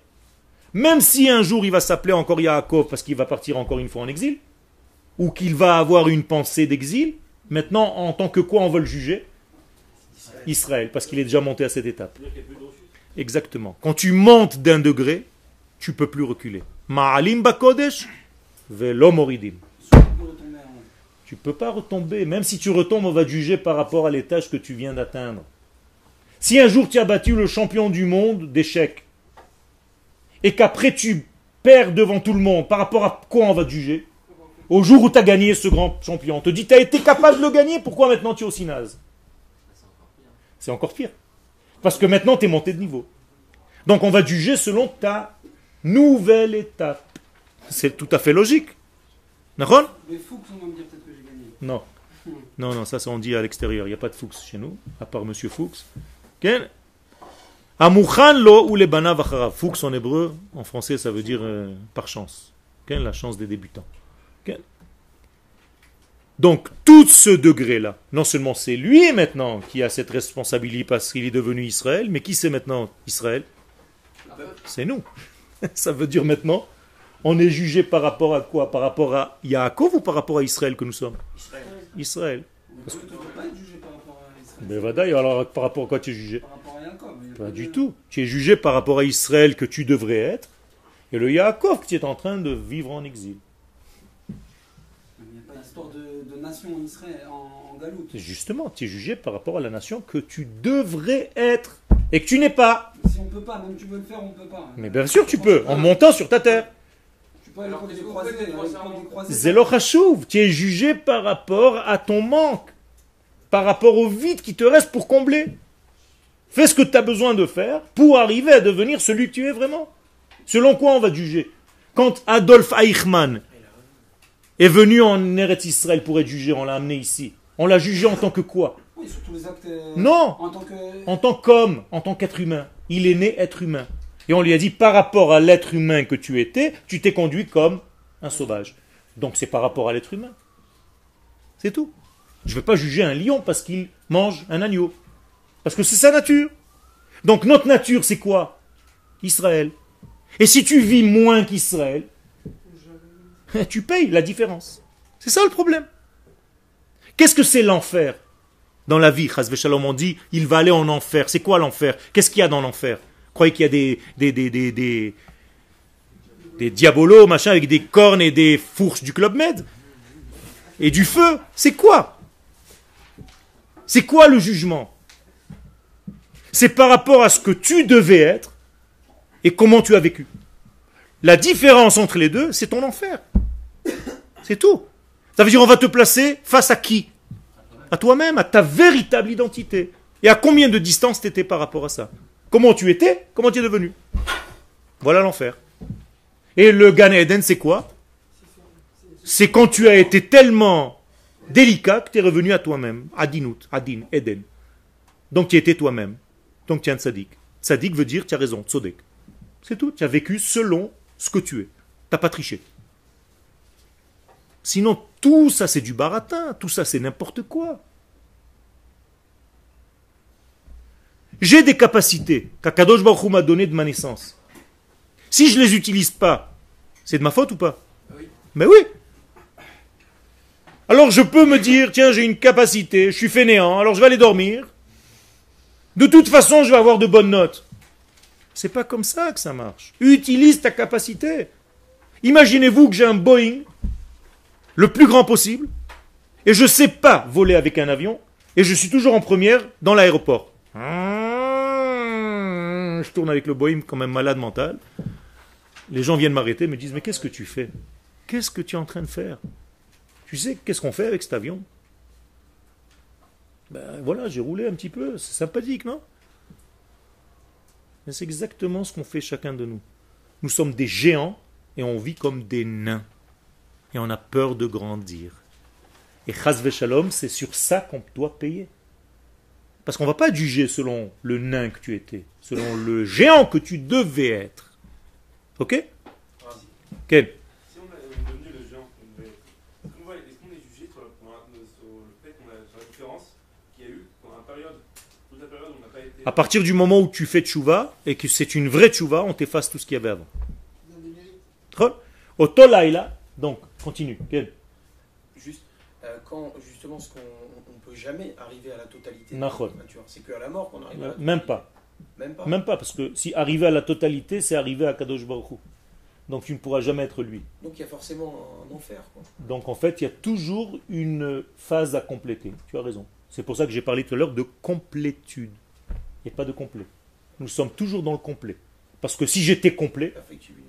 Même si un jour il va s'appeler encore Yaakov parce qu'il va partir encore une fois en exil, ou qu'il va avoir une pensée d'exil, maintenant en tant que quoi on va le juger? Israël, parce qu'il est déjà monté à cette étape. Exactement. Quand tu montes d'un degré, tu peux plus reculer. Ma'alim bakodesh. Tu peux pas retomber. Même si tu retombes, on va juger par rapport à l'étage que tu viens d'atteindre. Si un jour tu as battu le champion du monde d'échecs, et qu'après tu perds devant tout le monde, par rapport à quoi on va juger? Au jour où tu as gagné ce grand champion, on te dit tu as été capable de le gagner, pourquoi maintenant tu es aussi naze? C'est encore pire. Parce que maintenant tu es monté de niveau. Donc on va juger selon ta nouvelle étape. C'est tout à fait logique. D'accord? Mais Fuchs, on va me dire peut-être que j'ai gagné. Non. Non, non, ça, ça on dit à l'extérieur. Il n'y a pas de Fuchs chez nous, à part Monsieur Fuchs. Quel Amouchan lo ou les banav. Fuchs en hébreu, en français, ça veut dire euh, par chance. Quelle La chance des débutants. Quel Donc, tout ce degré-là, non seulement c'est lui maintenant qui a cette responsabilité parce qu'il est devenu Israël, mais qui c'est maintenant Israël? C'est nous. Ça veut dire maintenant, on est jugé par rapport à quoi? Par rapport à Yaakov ou par rapport à Israël que nous sommes? Israël. Parce que tu ne peux pas être jugé par rapport à Israël. Mais Vadaï, alors par rapport à quoi tu es jugé? Par rapport à Yaakov. Pas du tout. Tu es jugé par rapport à Israël que tu devrais être, et le Yaakov que tu es en train de vivre en exil. Il n'y a pas d'histoire de, de nation en Israël, en, en galoute. Justement, tu es jugé par rapport à la nation que tu devrais être, et que tu n'es pas. Si on peut pas, même tu veux le faire, on peut pas. Mais bien sûr tu peux, en montant sur ta terre. Tu peux aller prendre des croisés. Zélo Chashuv, tu es jugé par rapport à ton manque, par rapport au vide qui te reste pour combler. Fais ce que tu as besoin de faire pour arriver à devenir celui que tu es vraiment. Selon quoi on va te juger? Quand Adolf Eichmann est venu en Eretz Israël pour être jugé, on l'a amené ici. On l'a jugé en tant que quoi? Oui, sur tous les actes. euh, Non En tant que. En tant qu'homme, en tant qu'être humain. Il est né être humain. Et on lui a dit, par rapport à l'être humain que tu étais, tu t'es conduit comme un sauvage. Donc c'est par rapport à l'être humain. C'est tout. Je ne vais pas juger un lion parce qu'il mange un agneau. Parce que c'est sa nature. Donc notre nature, c'est quoi? Israël. Et si tu vis moins qu'Israël, tu payes la différence. C'est ça le problème. Qu'est-ce que c'est l'enfer? Dans la vie Chazve Shalom, on dit, il va aller en enfer. C'est quoi l'enfer? Qu'est-ce qu'il y a dans l'enfer? Croyez qu'il y a des, des, des, des diabolos, machin, avec des cornes et des fourches du Club Med? Et du feu? C'est quoi? C'est quoi le jugement? C'est par rapport à ce que tu devais être et comment tu as vécu. La différence entre les deux, c'est ton enfer. C'est tout. Ça veut dire on va te placer face à qui? À toi-même, à ta véritable identité. Et à combien de distance tu étais par rapport à ça? Comment tu étais? Comment tu es devenu? Voilà l'enfer. Et le Gan Eden, c'est quoi? C'est quand tu as été tellement délicat que tu es revenu à toi-même. Adinut, Adin, Eden. Donc tu étais toi-même. Donc tu es un tzaddik. Veut dire tu as raison, tzodek. C'est tout. Tu as vécu selon ce que tu es. Tu pas triché. Sinon, tout ça, c'est du baratin. Tout ça, c'est n'importe quoi. J'ai des capacités qu'Akadosh Baruch m'a données de ma naissance. Si je ne les utilise pas, c'est de ma faute ou pas? Oui. Mais oui. Alors je peux me dire, tiens, j'ai une capacité, je suis fainéant, alors je vais aller dormir. De toute façon, je vais avoir de bonnes notes. C'est pas comme ça que ça marche. Utilise ta capacité. Imaginez-vous que j'ai un Boeing, le plus grand possible, et je ne sais pas voler avec un avion, et je suis toujours en première dans l'aéroport. Je tourne avec le Boeing comme un malade mental. Les gens viennent m'arrêter, me disent, mais qu'est-ce que tu fais? Qu'est-ce que tu es en train de faire? Tu sais, qu'est-ce qu'on fait avec cet avion? Ben voilà, j'ai roulé un petit peu, c'est sympathique, non? Mais c'est exactement ce qu'on fait chacun de nous. Nous sommes des géants et on vit comme des nains. Et on a peur de grandir. Et Chazve Shalom, c'est sur ça qu'on doit payer. Parce qu'on ne va pas juger selon le nain que tu étais, selon le géant que tu devais être. Ok? Quel Si on est devenu le géant qu'on devait être, est-ce qu'on va- est-ce qu'on est jugé sur, la- sur la- sur le fait qu'on a sur la différence qu'il y a eu pendant la période, toute la période où on n'a pas été. À partir du moment où tu fais tchouva et que c'est une vraie tchouva, on t'efface tout ce qu'il y avait avant. D'accord Au Tolaïla, donc, continue. Quel Juste, euh, quand justement, ce qu'on on peut jamais arriver à la totalité de Nachon. la nature, c'est qu'à la mort qu'on arrive à la Euh. Même pas. Même pas. Même pas, parce que si arriver à la totalité, c'est arriver à Kadosh Baruch Hu. Donc tu ne pourras jamais être lui. Donc il y a forcément un enfer. Quoi. Donc en fait, il y a toujours une phase à compléter. Tu as raison. C'est pour ça que j'ai parlé tout à l'heure de complétude. Il n'y a pas de complet. Nous sommes toujours dans le complet. Parce que si j'étais complet,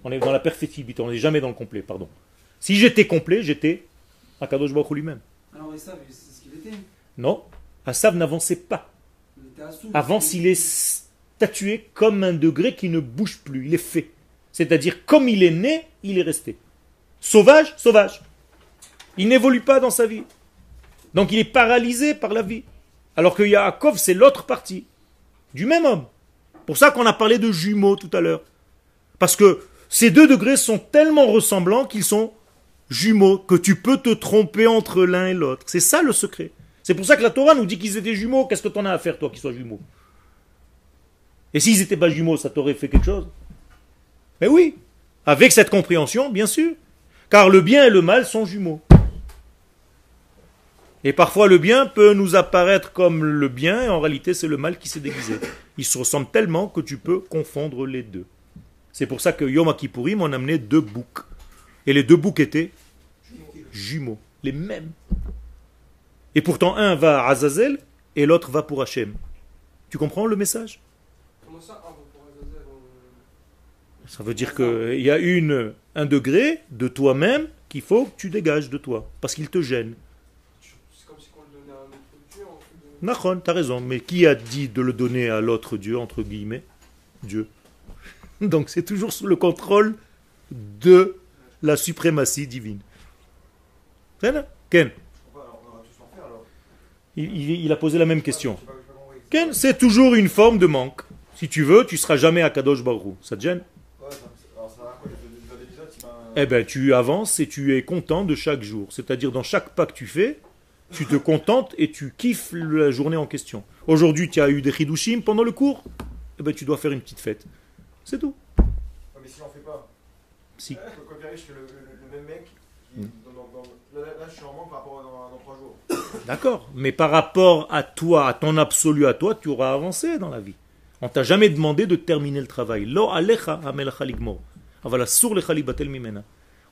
on est dans la perfectibilité, on n'est jamais dans le complet, pardon. Si j'étais complet, j'étais Akadosh Baruch lui-même. Alors, c'est ce qu'il était. Non, Assav n'avançait pas. Avance, il est statué comme un degré qui ne bouge plus, il est fait. C'est-à-dire, comme il est né, il est resté. Sauvage, sauvage. Il n'évolue pas dans sa vie. Donc il est paralysé par la vie. Alors que Yaakov, c'est l'autre partie. Du même homme. Pour ça qu'on a parlé de jumeaux tout à l'heure. Parce que ces deux degrés sont tellement ressemblants qu'ils sont jumeaux, que tu peux te tromper entre l'un et l'autre. C'est ça le secret. C'est pour ça que la Torah nous dit qu'ils étaient jumeaux. Qu'est-ce que tu en as à faire, toi, qu'ils soient jumeaux? Et s'ils n'étaient pas jumeaux, ça t'aurait fait quelque chose? Mais oui, avec cette compréhension, bien sûr. Car le bien et le mal sont jumeaux. Et parfois le bien peut nous apparaître comme le bien, et en réalité c'est le mal qui s'est déguisé. Ils se ressemblent tellement que tu peux confondre les deux. C'est pour ça que Yom Kippourim on amené deux boucs. Et les deux boucs étaient jumeaux, les mêmes. Et pourtant un va à Azazel et l'autre va pour Hachem. Tu comprends le message? Comment ça bon, pour Azazel, on- Ça veut dire qu'il y a une, un degré de toi-même qu'il faut que tu dégages de toi, parce qu'il te gêne. c'est comme si on le donnait à un autre dieu en fait. de- Nachon, t'as raison, mais qui a dit de le donner à l'autre Dieu, entre guillemets? Dieu. Donc c'est toujours sous le contrôle de la suprématie divine. Ken, il, il- a posé la même question. Ken, c'est toujours une forme de manque. Si tu veux, tu seras jamais à Kadosh Baruch Hu. Ça te gêne? Eh ben, tu avances et tu es content de chaque jour. C'est-à-dire, dans chaque pas que tu fais, tu te contentes et tu kiffes la journée en question. Aujourd'hui, tu as eu des chidushim pendant le cours. Eh ben, tu dois faire une petite fête. C'est tout. Mais si on fait pas. Si. Arrive, je fais le, le- le même mec. Qui, Mm. dans- dans- dans- là, là, je suis en manque par rapport à dans, dans 3 jours. D'accord. Mais par rapport à toi, à ton absolu à toi, tu auras avancé dans la vie. On t'a jamais demandé de terminer le travail. Lo alecha libatel mimena.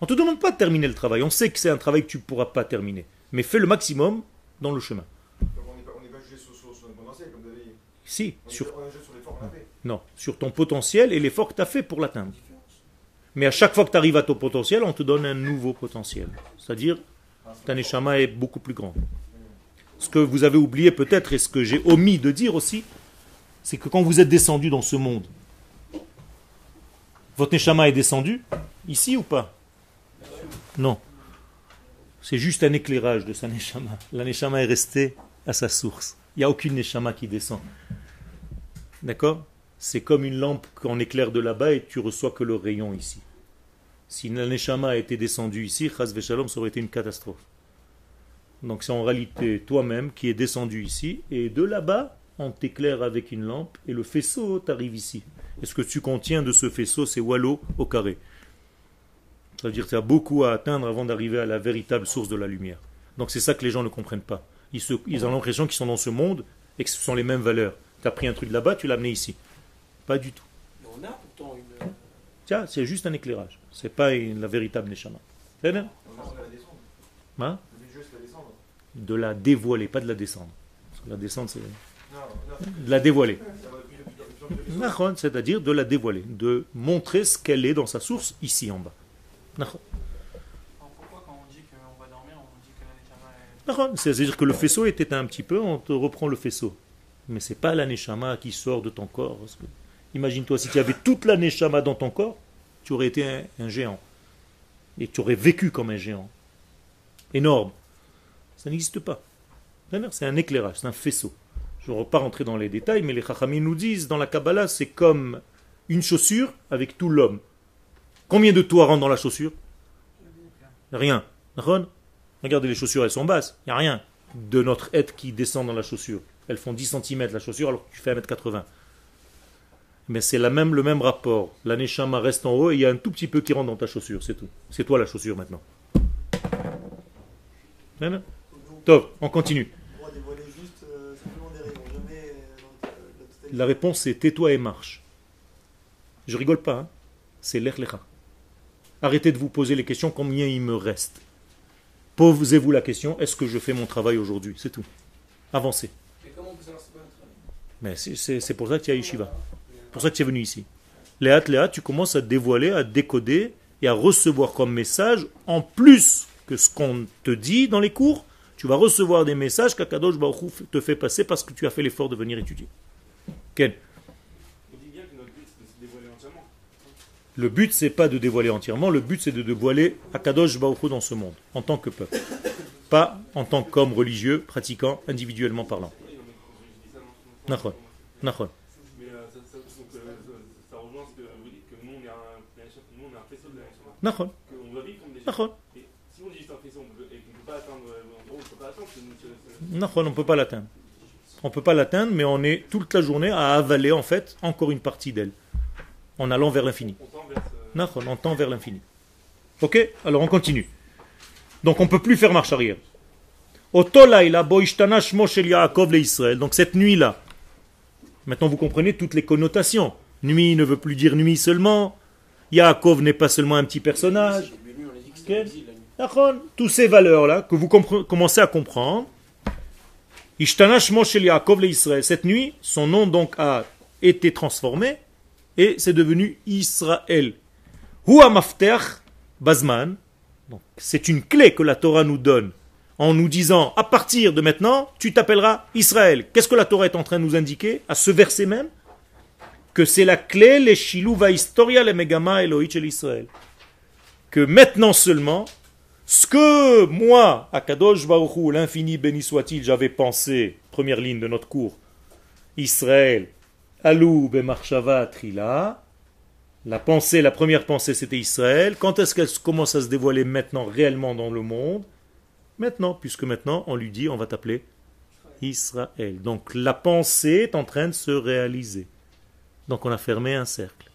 On te demande pas de terminer le travail. On sait que c'est un travail que tu ne pourras pas terminer. Mais fais le maximum dans le chemin. Donc on n'est pas, jugé sur, comme vous avez dit. Si, On, sur est, on est jugé sur l'effort qu'on a fait. Non, sur ton potentiel et l'effort que tu as fait pour l'atteindre. Mais à chaque fois que tu arrives à ton potentiel, on te donne un nouveau potentiel. C'est-à-dire, ta neshama est beaucoup plus grande. Ce que vous avez oublié peut-être et ce que j'ai omis de dire aussi, c'est que quand vous êtes descendu dans ce monde, votre neshama est descendu ici ou pas? Non. C'est juste un éclairage de sa neshama. La neshama est restée à sa source. Il n'y a aucune neshama qui descend. D'accord? C'est comme une lampe qu'on éclaire de là-bas et tu reçois que le rayon ici. Si la neshama était descendue ici, Chaz Veshalom, ça aurait été une catastrophe. Donc c'est en réalité toi-même qui es descendu ici et de là-bas, on t'éclaire avec une lampe et le faisceau t'arrive ici. Et ce que tu contiens de ce faisceau, c'est Wallo au carré. Ça veut dire que tu as beaucoup à atteindre avant d'arriver à la véritable source de la lumière. Donc c'est ça que les gens ne comprennent pas. Ils, ils ont l'impression qu'ils sont dans ce monde et que ce sont les mêmes valeurs. Tu as pris un truc là-bas, tu l'as amené ici. Pas du tout. Mais on a pourtant une. Tiens, c'est juste un éclairage. C'est pas une- la véritable Neshama. C'est bien On a la descendre. Hein Le but du jeu, c'est la descendre. De la dévoiler, pas de la descendre. Parce que la descendre, c'est Non, non, de la dévoiler. C'est-à-dire de la dévoiler, de montrer ce qu'elle est dans sa source ici en bas. Nahon. Alors pourquoi quand on dit qu'on va dormir, on dit que la Neshama est... Nahon. C'est-à-dire que le faisceau était un petit peu, on te reprend le faisceau. Mais c'est pas la Neshama qui sort de ton corps. parce que- Imagine-toi, si tu avais toute la Neshama dans ton corps, tu aurais été un, géant. Et tu aurais vécu comme un géant. Énorme. Ça n'existe pas. C'est un éclairage, c'est un faisceau. Je ne vais pas rentrer dans les détails, mais les Chachamim nous disent, dans la Kabbalah, c'est comme une chaussure avec tout l'homme. Combien de toi rentre dans la chaussure? Rien. Regardez, les chaussures, elles sont basses. Il n'y a rien de notre être qui descend dans la chaussure. Elles font 10 cm la chaussure alors que tu fais 1m80. Mais c'est la même, le même rapport. La neshama reste en haut et il y a un tout petit peu qui rentre dans ta chaussure, c'est tout. C'est toi la chaussure maintenant. Top, on continue. On le- la réponse c'est tais-toi et marche. Je rigole pas, hein. c'est l'echlecha. Arrêtez de vous poser les questions combien il me reste. Posez-vous la question est-ce que je fais mon travail aujourd'hui? C'est tout. Avancez. Mais c'est pour ça qu'il y a Yeshiva. C'est pour ça que tu es venu ici. Léat, Léat, tu commences à dévoiler, à décoder et à recevoir comme message, en plus que ce qu'on te dit dans les cours, tu vas recevoir des messages qu'Akadosh Baruch Hu te fait passer parce que tu as fait l'effort de venir étudier. Ken On dit bien que notre but, c'est de se dévoiler entièrement. Le but, c'est pas de dévoiler entièrement, le but, c'est de dévoiler Akadosh Baruch Hu dans ce monde, en tant que peuple. Pas en tant qu'homme religieux, pratiquant, individuellement parlant. Nachon. Nachon. Non, on ne peut pas l'atteindre. On ne peut pas l'atteindre, mais on est toute la journée à avaler en fait encore une partie d'elle, en allant vers l'infini. on tend vers on l'infini. Ok Alors on continue. Donc on ne peut plus faire marche arrière. Donc cette nuit-là, maintenant vous comprenez toutes les connotations. Nuit ne veut plus dire nuit seulement. Yaakov n'est pas seulement un petit personnage. Toutes ces valeurs-là que vous commencez à comprendre. Yaakov. Cette nuit, son nom donc a été transformé et c'est devenu Israël. Bazman. C'est une clé que la Torah nous donne en nous disant à partir de maintenant, tu t'appelleras Israël. Qu'est-ce que la Torah est en train de nous indiquer à ce verset même? Que c'est la clé, les shiluva historia, les megama Elohit shel Israël. Que maintenant seulement, ce que moi, Akadosh Baruch Hu, l'infini béni soit-il, j'avais pensé, première ligne de notre cours, Israël, Alou Bemarshava Trila, la pensée, la première pensée c'était Israël. Quand est-ce qu'elle commence à se dévoiler maintenant réellement dans le monde? Maintenant, puisque maintenant on lui dit on va t'appeler Israël. Donc la pensée est en train de se réaliser. Donc on a fermé un cercle.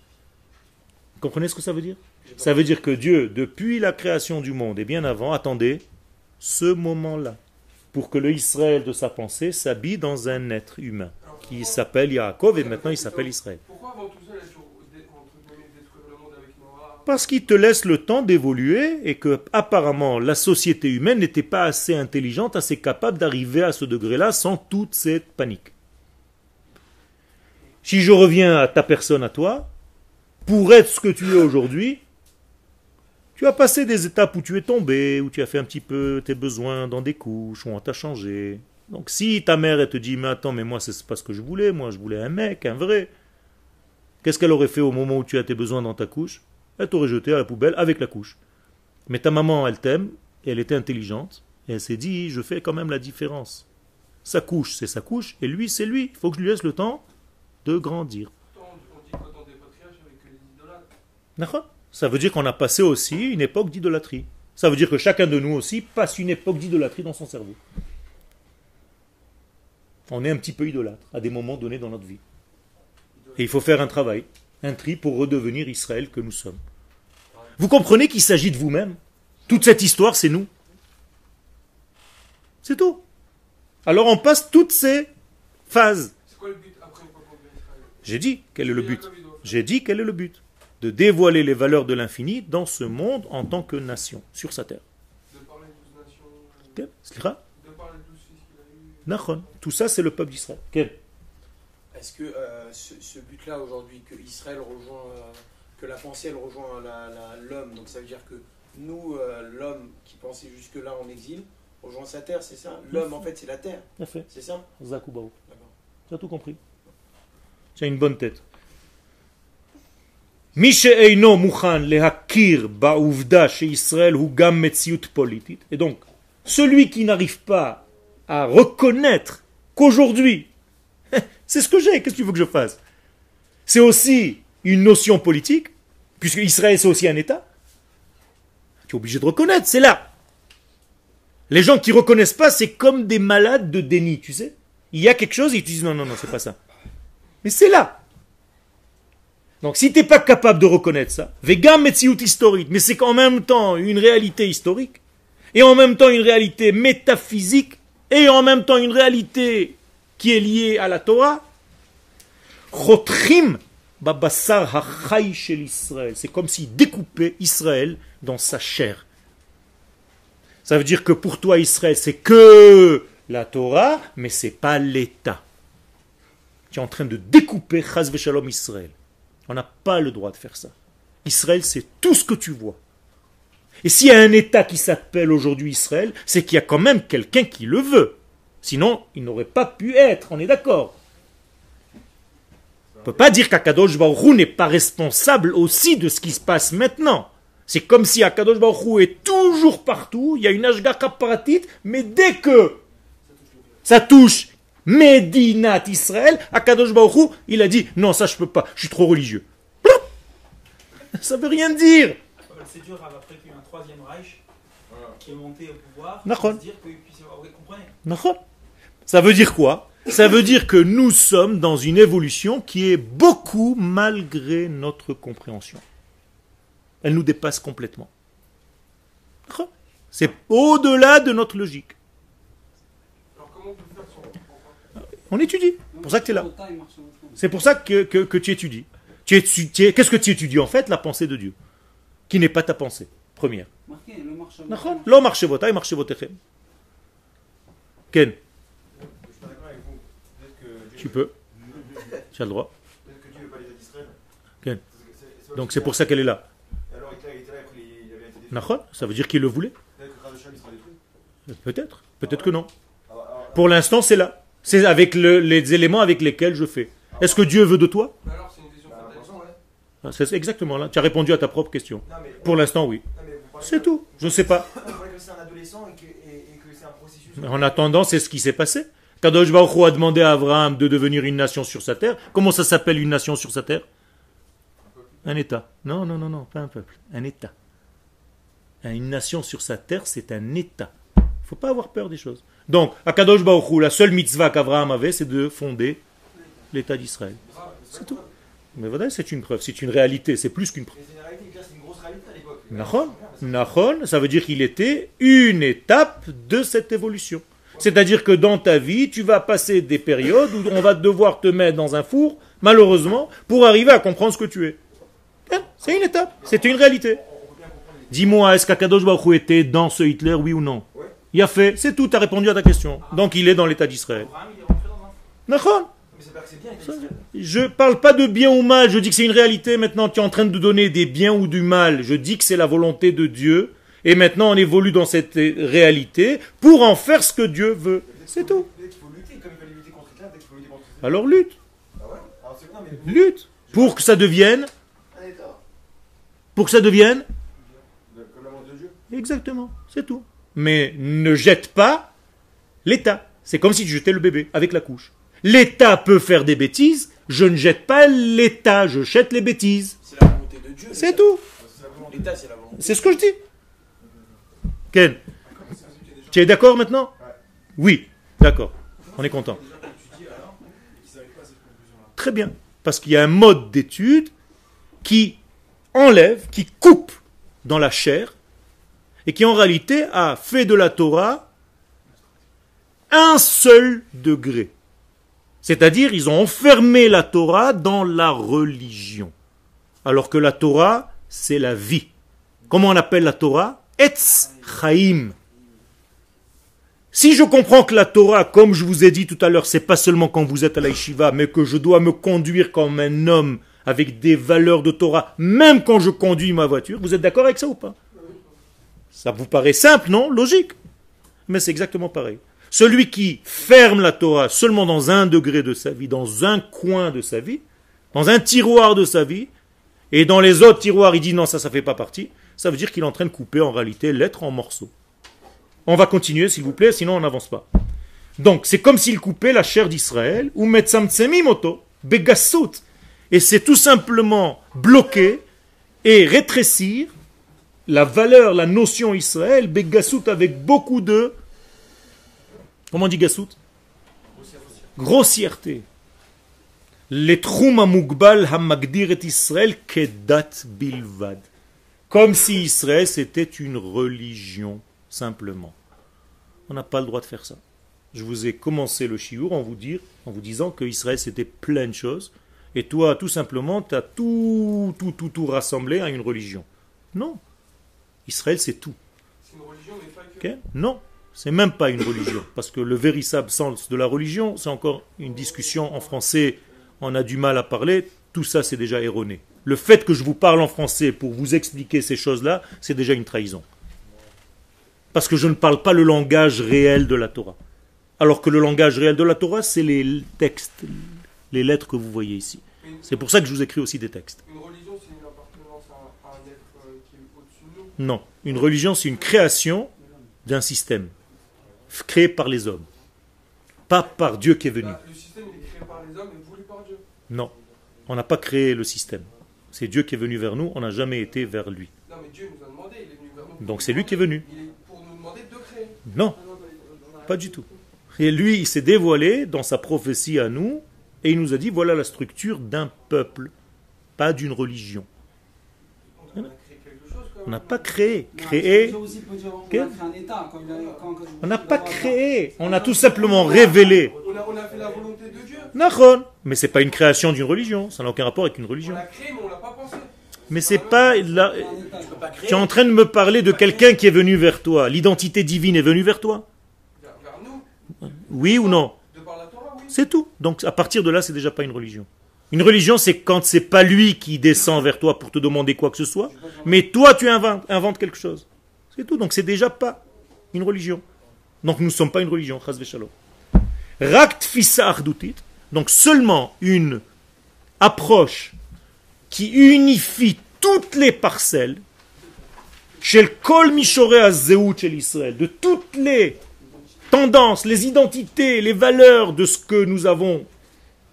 Vous comprenez ce que ça veut dire? Ça veut dire que Dieu, depuis la création du monde et bien avant, attendait ce moment-là pour que le Israël de sa pensée s'habille dans un être humain qui s'appelle Yaakov et maintenant il s'appelle Israël. Pourquoi avant tout ça, Parce qu'il te laisse le temps d'évoluer et que apparemment la société humaine n'était pas assez intelligente, assez capable d'arriver à ce degré-là sans toute cette panique. Si je reviens à ta personne, à toi, pour être ce que tu es aujourd'hui, tu as passé des étapes où tu es tombé, où tu as fait un petit peu tes besoins dans des couches, où on t'a changé. Donc si ta mère elle te dit mais attends mais moi c'est pas ce que je voulais, moi je voulais un mec, un vrai. Qu'est-ce qu'elle aurait fait au moment où tu as tes besoins dans ta couche? Elle t'aurait jeté à la poubelle avec la couche. Mais ta maman, elle t'aime, et elle était intelligente, et elle s'est dit, je fais quand même la différence. Sa couche, c'est sa couche, et lui, c'est lui. Il faut que je lui laisse le temps de grandir. Ça veut dire qu'on a passé aussi une époque d'idolâtrie. Ça veut dire que chacun de nous aussi passe une époque d'idolâtrie dans son cerveau. On est un petit peu idolâtre à des moments donnés dans notre vie. Et il faut faire un travail, un tri pour redevenir Israël que nous sommes. Vous comprenez qu'il s'agit de vous-même? Toute cette histoire, c'est nous. C'est tout. Alors on passe toutes ces phases. C'est quoi le but après une fois qu'on devient Israël J'ai dit quel est le but. J'ai dit quel est le but. De dévoiler les valeurs de l'infini dans ce monde en tant que nation, sur sa terre. De parler de douze nations, Ok Slicha? De parler de douze fils qu'il a eu. Nachon. Tout ça, c'est le peuple d'Israël. Ok Est-ce que euh, ce, ce but-là aujourd'hui, que Israël rejoint, euh, que la pensée elle rejoint l'homme, donc ça veut dire que nous, euh, l'homme qui pensait jusque-là en exil, rejoint sa terre, c'est ça? L'homme en fait c'est la terre, c'est ça? Zakoubaou. D'accord. Tu as tout compris. Tu as une bonne tête. מי שאינו מוכן להכיר בעובדה שישראל הוא גם מציאות פוליטית, et donc, celui qui n'arrive pas à reconnaître qu'aujourd'hui, c'est ce que j'ai, qu'est-ce que tu veux que je fasse C'est aussi une notion politique, puisque Israël c'est aussi un État. Tu es obligé de reconnaître, c'est là. Les gens qui reconnaissent pas, c'est comme des malades de déni, tu sais. Il y a quelque chose et ils te disent non, non, non, c'est pas ça. Mais c'est là. Donc si tu n'es pas capable de reconnaître ça, vegam metziut historique, mais c'est qu'en même temps une réalité historique, et en même temps une réalité métaphysique, et en même temps une réalité qui est liée à la Torah, chotrim Babassar hachai shel Israël. C'est comme s'il découpait Israël dans sa chair. Ça veut dire que pour toi, Israël, c'est que la Torah, mais c'est pas l'État. Tu es en train de découper Chaz Shalom Israël. On n'a pas le droit de faire ça. Israël, c'est tout ce que tu vois. Et s'il y a un État qui s'appelle aujourd'hui Israël, c'est qu'il y a quand même quelqu'un qui le veut. Sinon, il n'aurait pas pu être, on est d'accord. On ne peut pas dire qu'Akadosh Baruch n'est pas responsable aussi de ce qui se passe maintenant. C'est comme si Akadosh Baruch est toujours partout, il y a une Ashgaka pratit, mais dès que ça touche Medinat Israël, Akadosh Baruch Hu, il a dit non, ça je peux pas, je suis trop religieux. Ça veut rien dire. C'est dur après qu'il y ait un troisième Reich qui est monté au pouvoir. D'accord. se dire qu'il puisse y avoir- vous comprenez D'accord Ça veut dire quoi? Ça veut dire que nous sommes dans une évolution qui est beaucoup malgré notre compréhension. Elle nous dépasse complètement. C'est au-delà de notre logique. Alors comment on peut faire sur. On étudie. C'est pour ça que tu es là. C'est pour ça que, que- que tu étudies. Tu étu- tu es- Qu'est-ce que tu étudies en fait La pensée de Dieu? Qui n'est pas ta pensée. Première. Marchevotechem. Ken, Je suis pas d'accord avec vous. Peut-être que Dieu- tu peux. Tu as le droit. Peut-être que Dieu pas d'Israël. Donc c'est pour ça qu'elle est là. Alors il était là, il était là, après il avait été détruit. Nachon, ça veut dire qu'il le voulait Peut-être. Peut-être. Peut-être que non. Alors, alors, Pour l'instant, c'est là. C'est avec le- les éléments avec lesquels je fais. Est-ce que Dieu veut de toi? Bah, ouais. Ah, C'est exactement là. Tu as répondu à ta propre question. Non, mais, Pour l'instant, oui. C'est tout. Je ne sais pas. En attendant, c'est ce qui s'est passé. Kadosh Baruch Hu a demandé à Abraham de devenir une nation sur sa terre. Comment ça s'appelle une nation sur sa terre? Un État. Non, non, non, non, pas un peuple. Un État. Une nation sur sa terre, c'est un État. Il ne faut pas avoir peur des choses. Donc, à Kadosh Baruch Hu, la seule mitzvah qu'Abraham avait, c'est de fonder l'État d'Israël. C'est tout. Mais voilà, c'est une preuve, c'est une réalité, c'est plus qu'une preuve. Mais c'est une réalité, c'est une grosse réalité à l'époque. Nachon, Nachon, ça veut dire qu'il était une étape de cette évolution. C'est-à-dire que dans ta vie, tu vas passer des périodes où on va devoir te mettre dans un four, malheureusement, pour arriver à comprendre ce que tu es. Hein, C'est une étape, c'est une réalité. Dis-moi, est-ce qu'Akadosh Baruch Hu était dans ce Hitler, oui ou non? Ouais. Il a fait, c'est tout, tu as répondu à ta question. Donc il est dans l'État d'Israël. Je parle pas de bien ou mal, je dis que c'est une réalité. Maintenant, tu es en train de donner des biens ou du mal. Je dis que c'est la volonté de Dieu. Et maintenant, on évolue dans cette réalité pour en faire ce que Dieu veut. C'est tout. Alors lutte, lutte. Pour que ça devienne, Un État. pour que ça devienne, exactement, c'est tout. Mais ne jette pas l'État. C'est comme si tu jetais le bébé avec la couche. L'État peut faire des bêtises, je ne jette pas l'État, je jette les bêtises. C'est la volonté de Dieu. C'est tout. C'est ce que je dis. Ken, tu es d'accord maintenant? Oui, d'accord. On est content. Très bien. Parce qu'il y a un mode d'étude qui enlève, qui coupe dans la chair, et qui en réalité a fait de la Torah un seul degré. C'est-à-dire, ils ont enfermé la Torah dans la religion. Alors que la Torah, c'est la vie. Comment on appelle la Torah? Etz Chaim. Si je comprends que la Torah, comme je vous ai dit tout à l'heure, c'est pas seulement quand vous êtes à la yeshiva, mais que je dois me conduire comme un homme avec des valeurs de Torah, même quand je conduis ma voiture, vous êtes d'accord avec ça ou pas? Ça vous paraît simple, non? Logique. Mais c'est exactement pareil. Celui qui ferme la Torah seulement dans un degré de sa vie, dans un coin de sa vie, dans un tiroir de sa vie, et dans les autres tiroirs, il dit non, ça, ça fait pas partie, ça veut dire qu'il est en train de couper en réalité l'être en morceaux. On va continuer, s'il vous plaît, sinon on n'avance pas. Donc, c'est comme s'il coupait la chair d'Israël, ou moto, begasut, et c'est tout simplement bloquer et rétrécir la valeur, la notion Israël, begasut avec beaucoup de, comment on dit gasut Grossièreté. Les kedat bilvad. Comme si Israël c'était une religion, simplement. On n'a pas le droit de faire ça. Je vous ai commencé le chiour en vous, disant que Israël c'était plein de choses Et toi, tout simplement, tu tout, tout, tout, tout rassemblé à une religion. Non. Israël, c'est tout. C'est une religion, mais pas que. Ok? Non, c'est même pas une religion. Parce que le véritable sens de la religion, c'est encore une discussion en français. On a du mal à parler. Tout ça, c'est déjà erroné. Le fait que je vous parle en français pour vous expliquer ces choses-là, c'est déjà une trahison. Parce que je ne parle pas le langage réel de la Torah. Alors que le langage réel de la Torah, c'est les textes, les lettres que vous voyez ici. C'est pour ça que je vous écris aussi des textes. une religion, c'est une appartenance à, à un être euh, qui est au-dessus de nous. Non. Une religion, c'est une création d'un système créé par les hommes. Pas par Dieu qui est venu. Le système, est créé par les hommes et voulu par Dieu. Non. On n'a pas créé le système. C'est Dieu qui est venu vers nous, on n'a jamais été vers lui. Non, mais Dieu nous a demandé, il est venu vers nous. Donc c'est lui qui est venu. Il est pour nous demander de créer. Non, pas du tout. Et lui, il s'est dévoilé dans sa prophétie à nous, et il nous a dit, voilà la structure d'un peuple, pas d'une religion. On n'a pas créé. Créé, on n'a pas créé. On a tout simplement révélé. On a, fait la volonté de Dieu. Nachon. Mais c'est pas une création d'une religion. Ça n'a aucun rapport avec une On religion. mais c'est pas la... Tu es en train de me parler de quelqu'un qui est venu vers toi. L'identité divine est venue vers toi Vers, vers nous, Oui ou non? C'est tout. Donc à partir de là, c'est déjà pas une religion. Une religion, c'est quand c'est pas lui qui descend vers toi pour te demander quoi que ce soit, mais toi tu inventes, quelque chose. C'est tout. Donc c'est déjà pas une religion. Donc nous ne sommes pas une religion. Donc seulement une approche qui unifie toutes les parcelles de toutes les tendances, les identités, les valeurs de ce que nous avons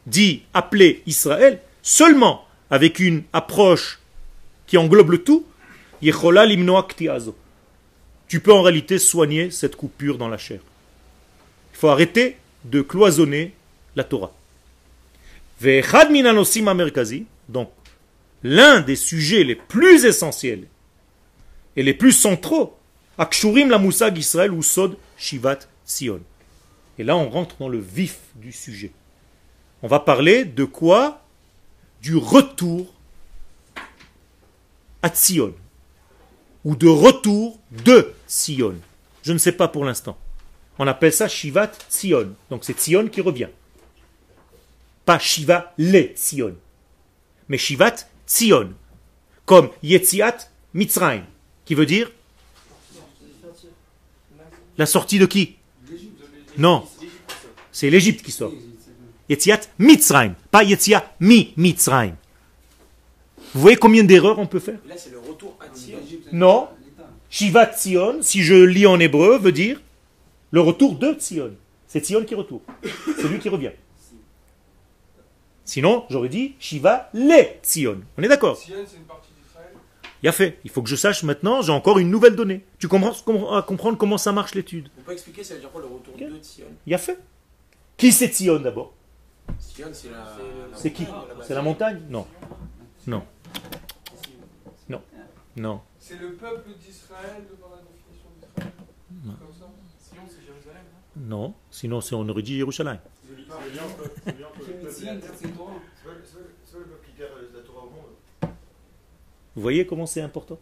dit, appelé Israël, seulement avec une approche qui englobe le tout, tu peux en réalité soigner cette coupure dans la chair. Il faut arrêter de cloisonner la Torah. Donc l'un des sujets les plus essentiels et les plus centraux, akshurim la musag Israël ou sod shivat Sion. Et là, on rentre dans le vif du sujet. On va parler de quoi? Du retour à Sion. Ou de retour de Sion. Je ne sais pas pour l'instant. On appelle ça Shivat Sion. Donc c'est Sion qui revient. Pas Shiva le Sion. Mais Shivat Sion. Comme Yetziat Mitzrayim. Qui veut dire? La sortie de qui? Non. C'est l'Égypte qui sort. Yetziat Mitzrayim. Pas Yetzia mi Mitzrayim. Vous voyez combien d'erreurs on peut faire? Là, c'est le retour à Sion. Non. Shivat Sion, si je lis en hébreu, veut dire le retour de Sion. C'est Sion qui retourne. C'est lui qui revient. Sinon, j'aurais dit Shiva le Sion. On est d'accord? Sion, c'est une partie d'Israël. Il a fait. Il faut que je sache maintenant, j'ai encore une nouvelle donnée. Tu comprends à comprendre comment ça marche l'étude? On peut expliquer, ça veut dire quoi le retour de Sion Il a fait. Qui c'est Sion d'abord? Sion, c'est la. C'est qui C'est la montagne Non. Non. Non. Non. C'est le peuple d'Israël, de par la définition d'Israël. Non. Comme ça. Sion, c'est Jérusalem. Non. Sinon, c'est on aurait dit. C'est le peuple- qui la Torah au monde. Vous voyez comment c'est important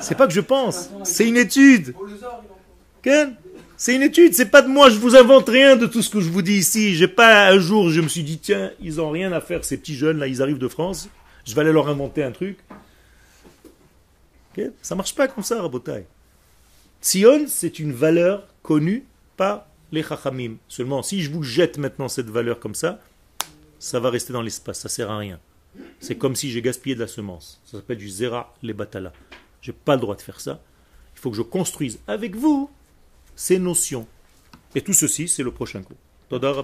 C'est pas que je pense, c'est une étude. Ken C'est une étude, c'est pas de moi, je vous invente rien de tout ce que je vous dis ici. J'ai pas un jour, je me suis dit, tiens, ils ont rien à faire, ces petits jeunes là, ils arrivent de France, je vais aller leur inventer un truc. Ok Ça marche pas comme ça, Rabotai. Sion, c'est une valeur connue par les Chachamim. Seulement, si je vous jette maintenant cette valeur comme ça, ça va rester dans l'espace, ça sert à rien. C'est comme si j'ai gaspillé de la semence. Ça s'appelle du Zera les Batala. J'ai pas le droit de faire ça. Il faut que je construise avec vous ces notions. Et tout ceci, c'est le prochain cours. Toda.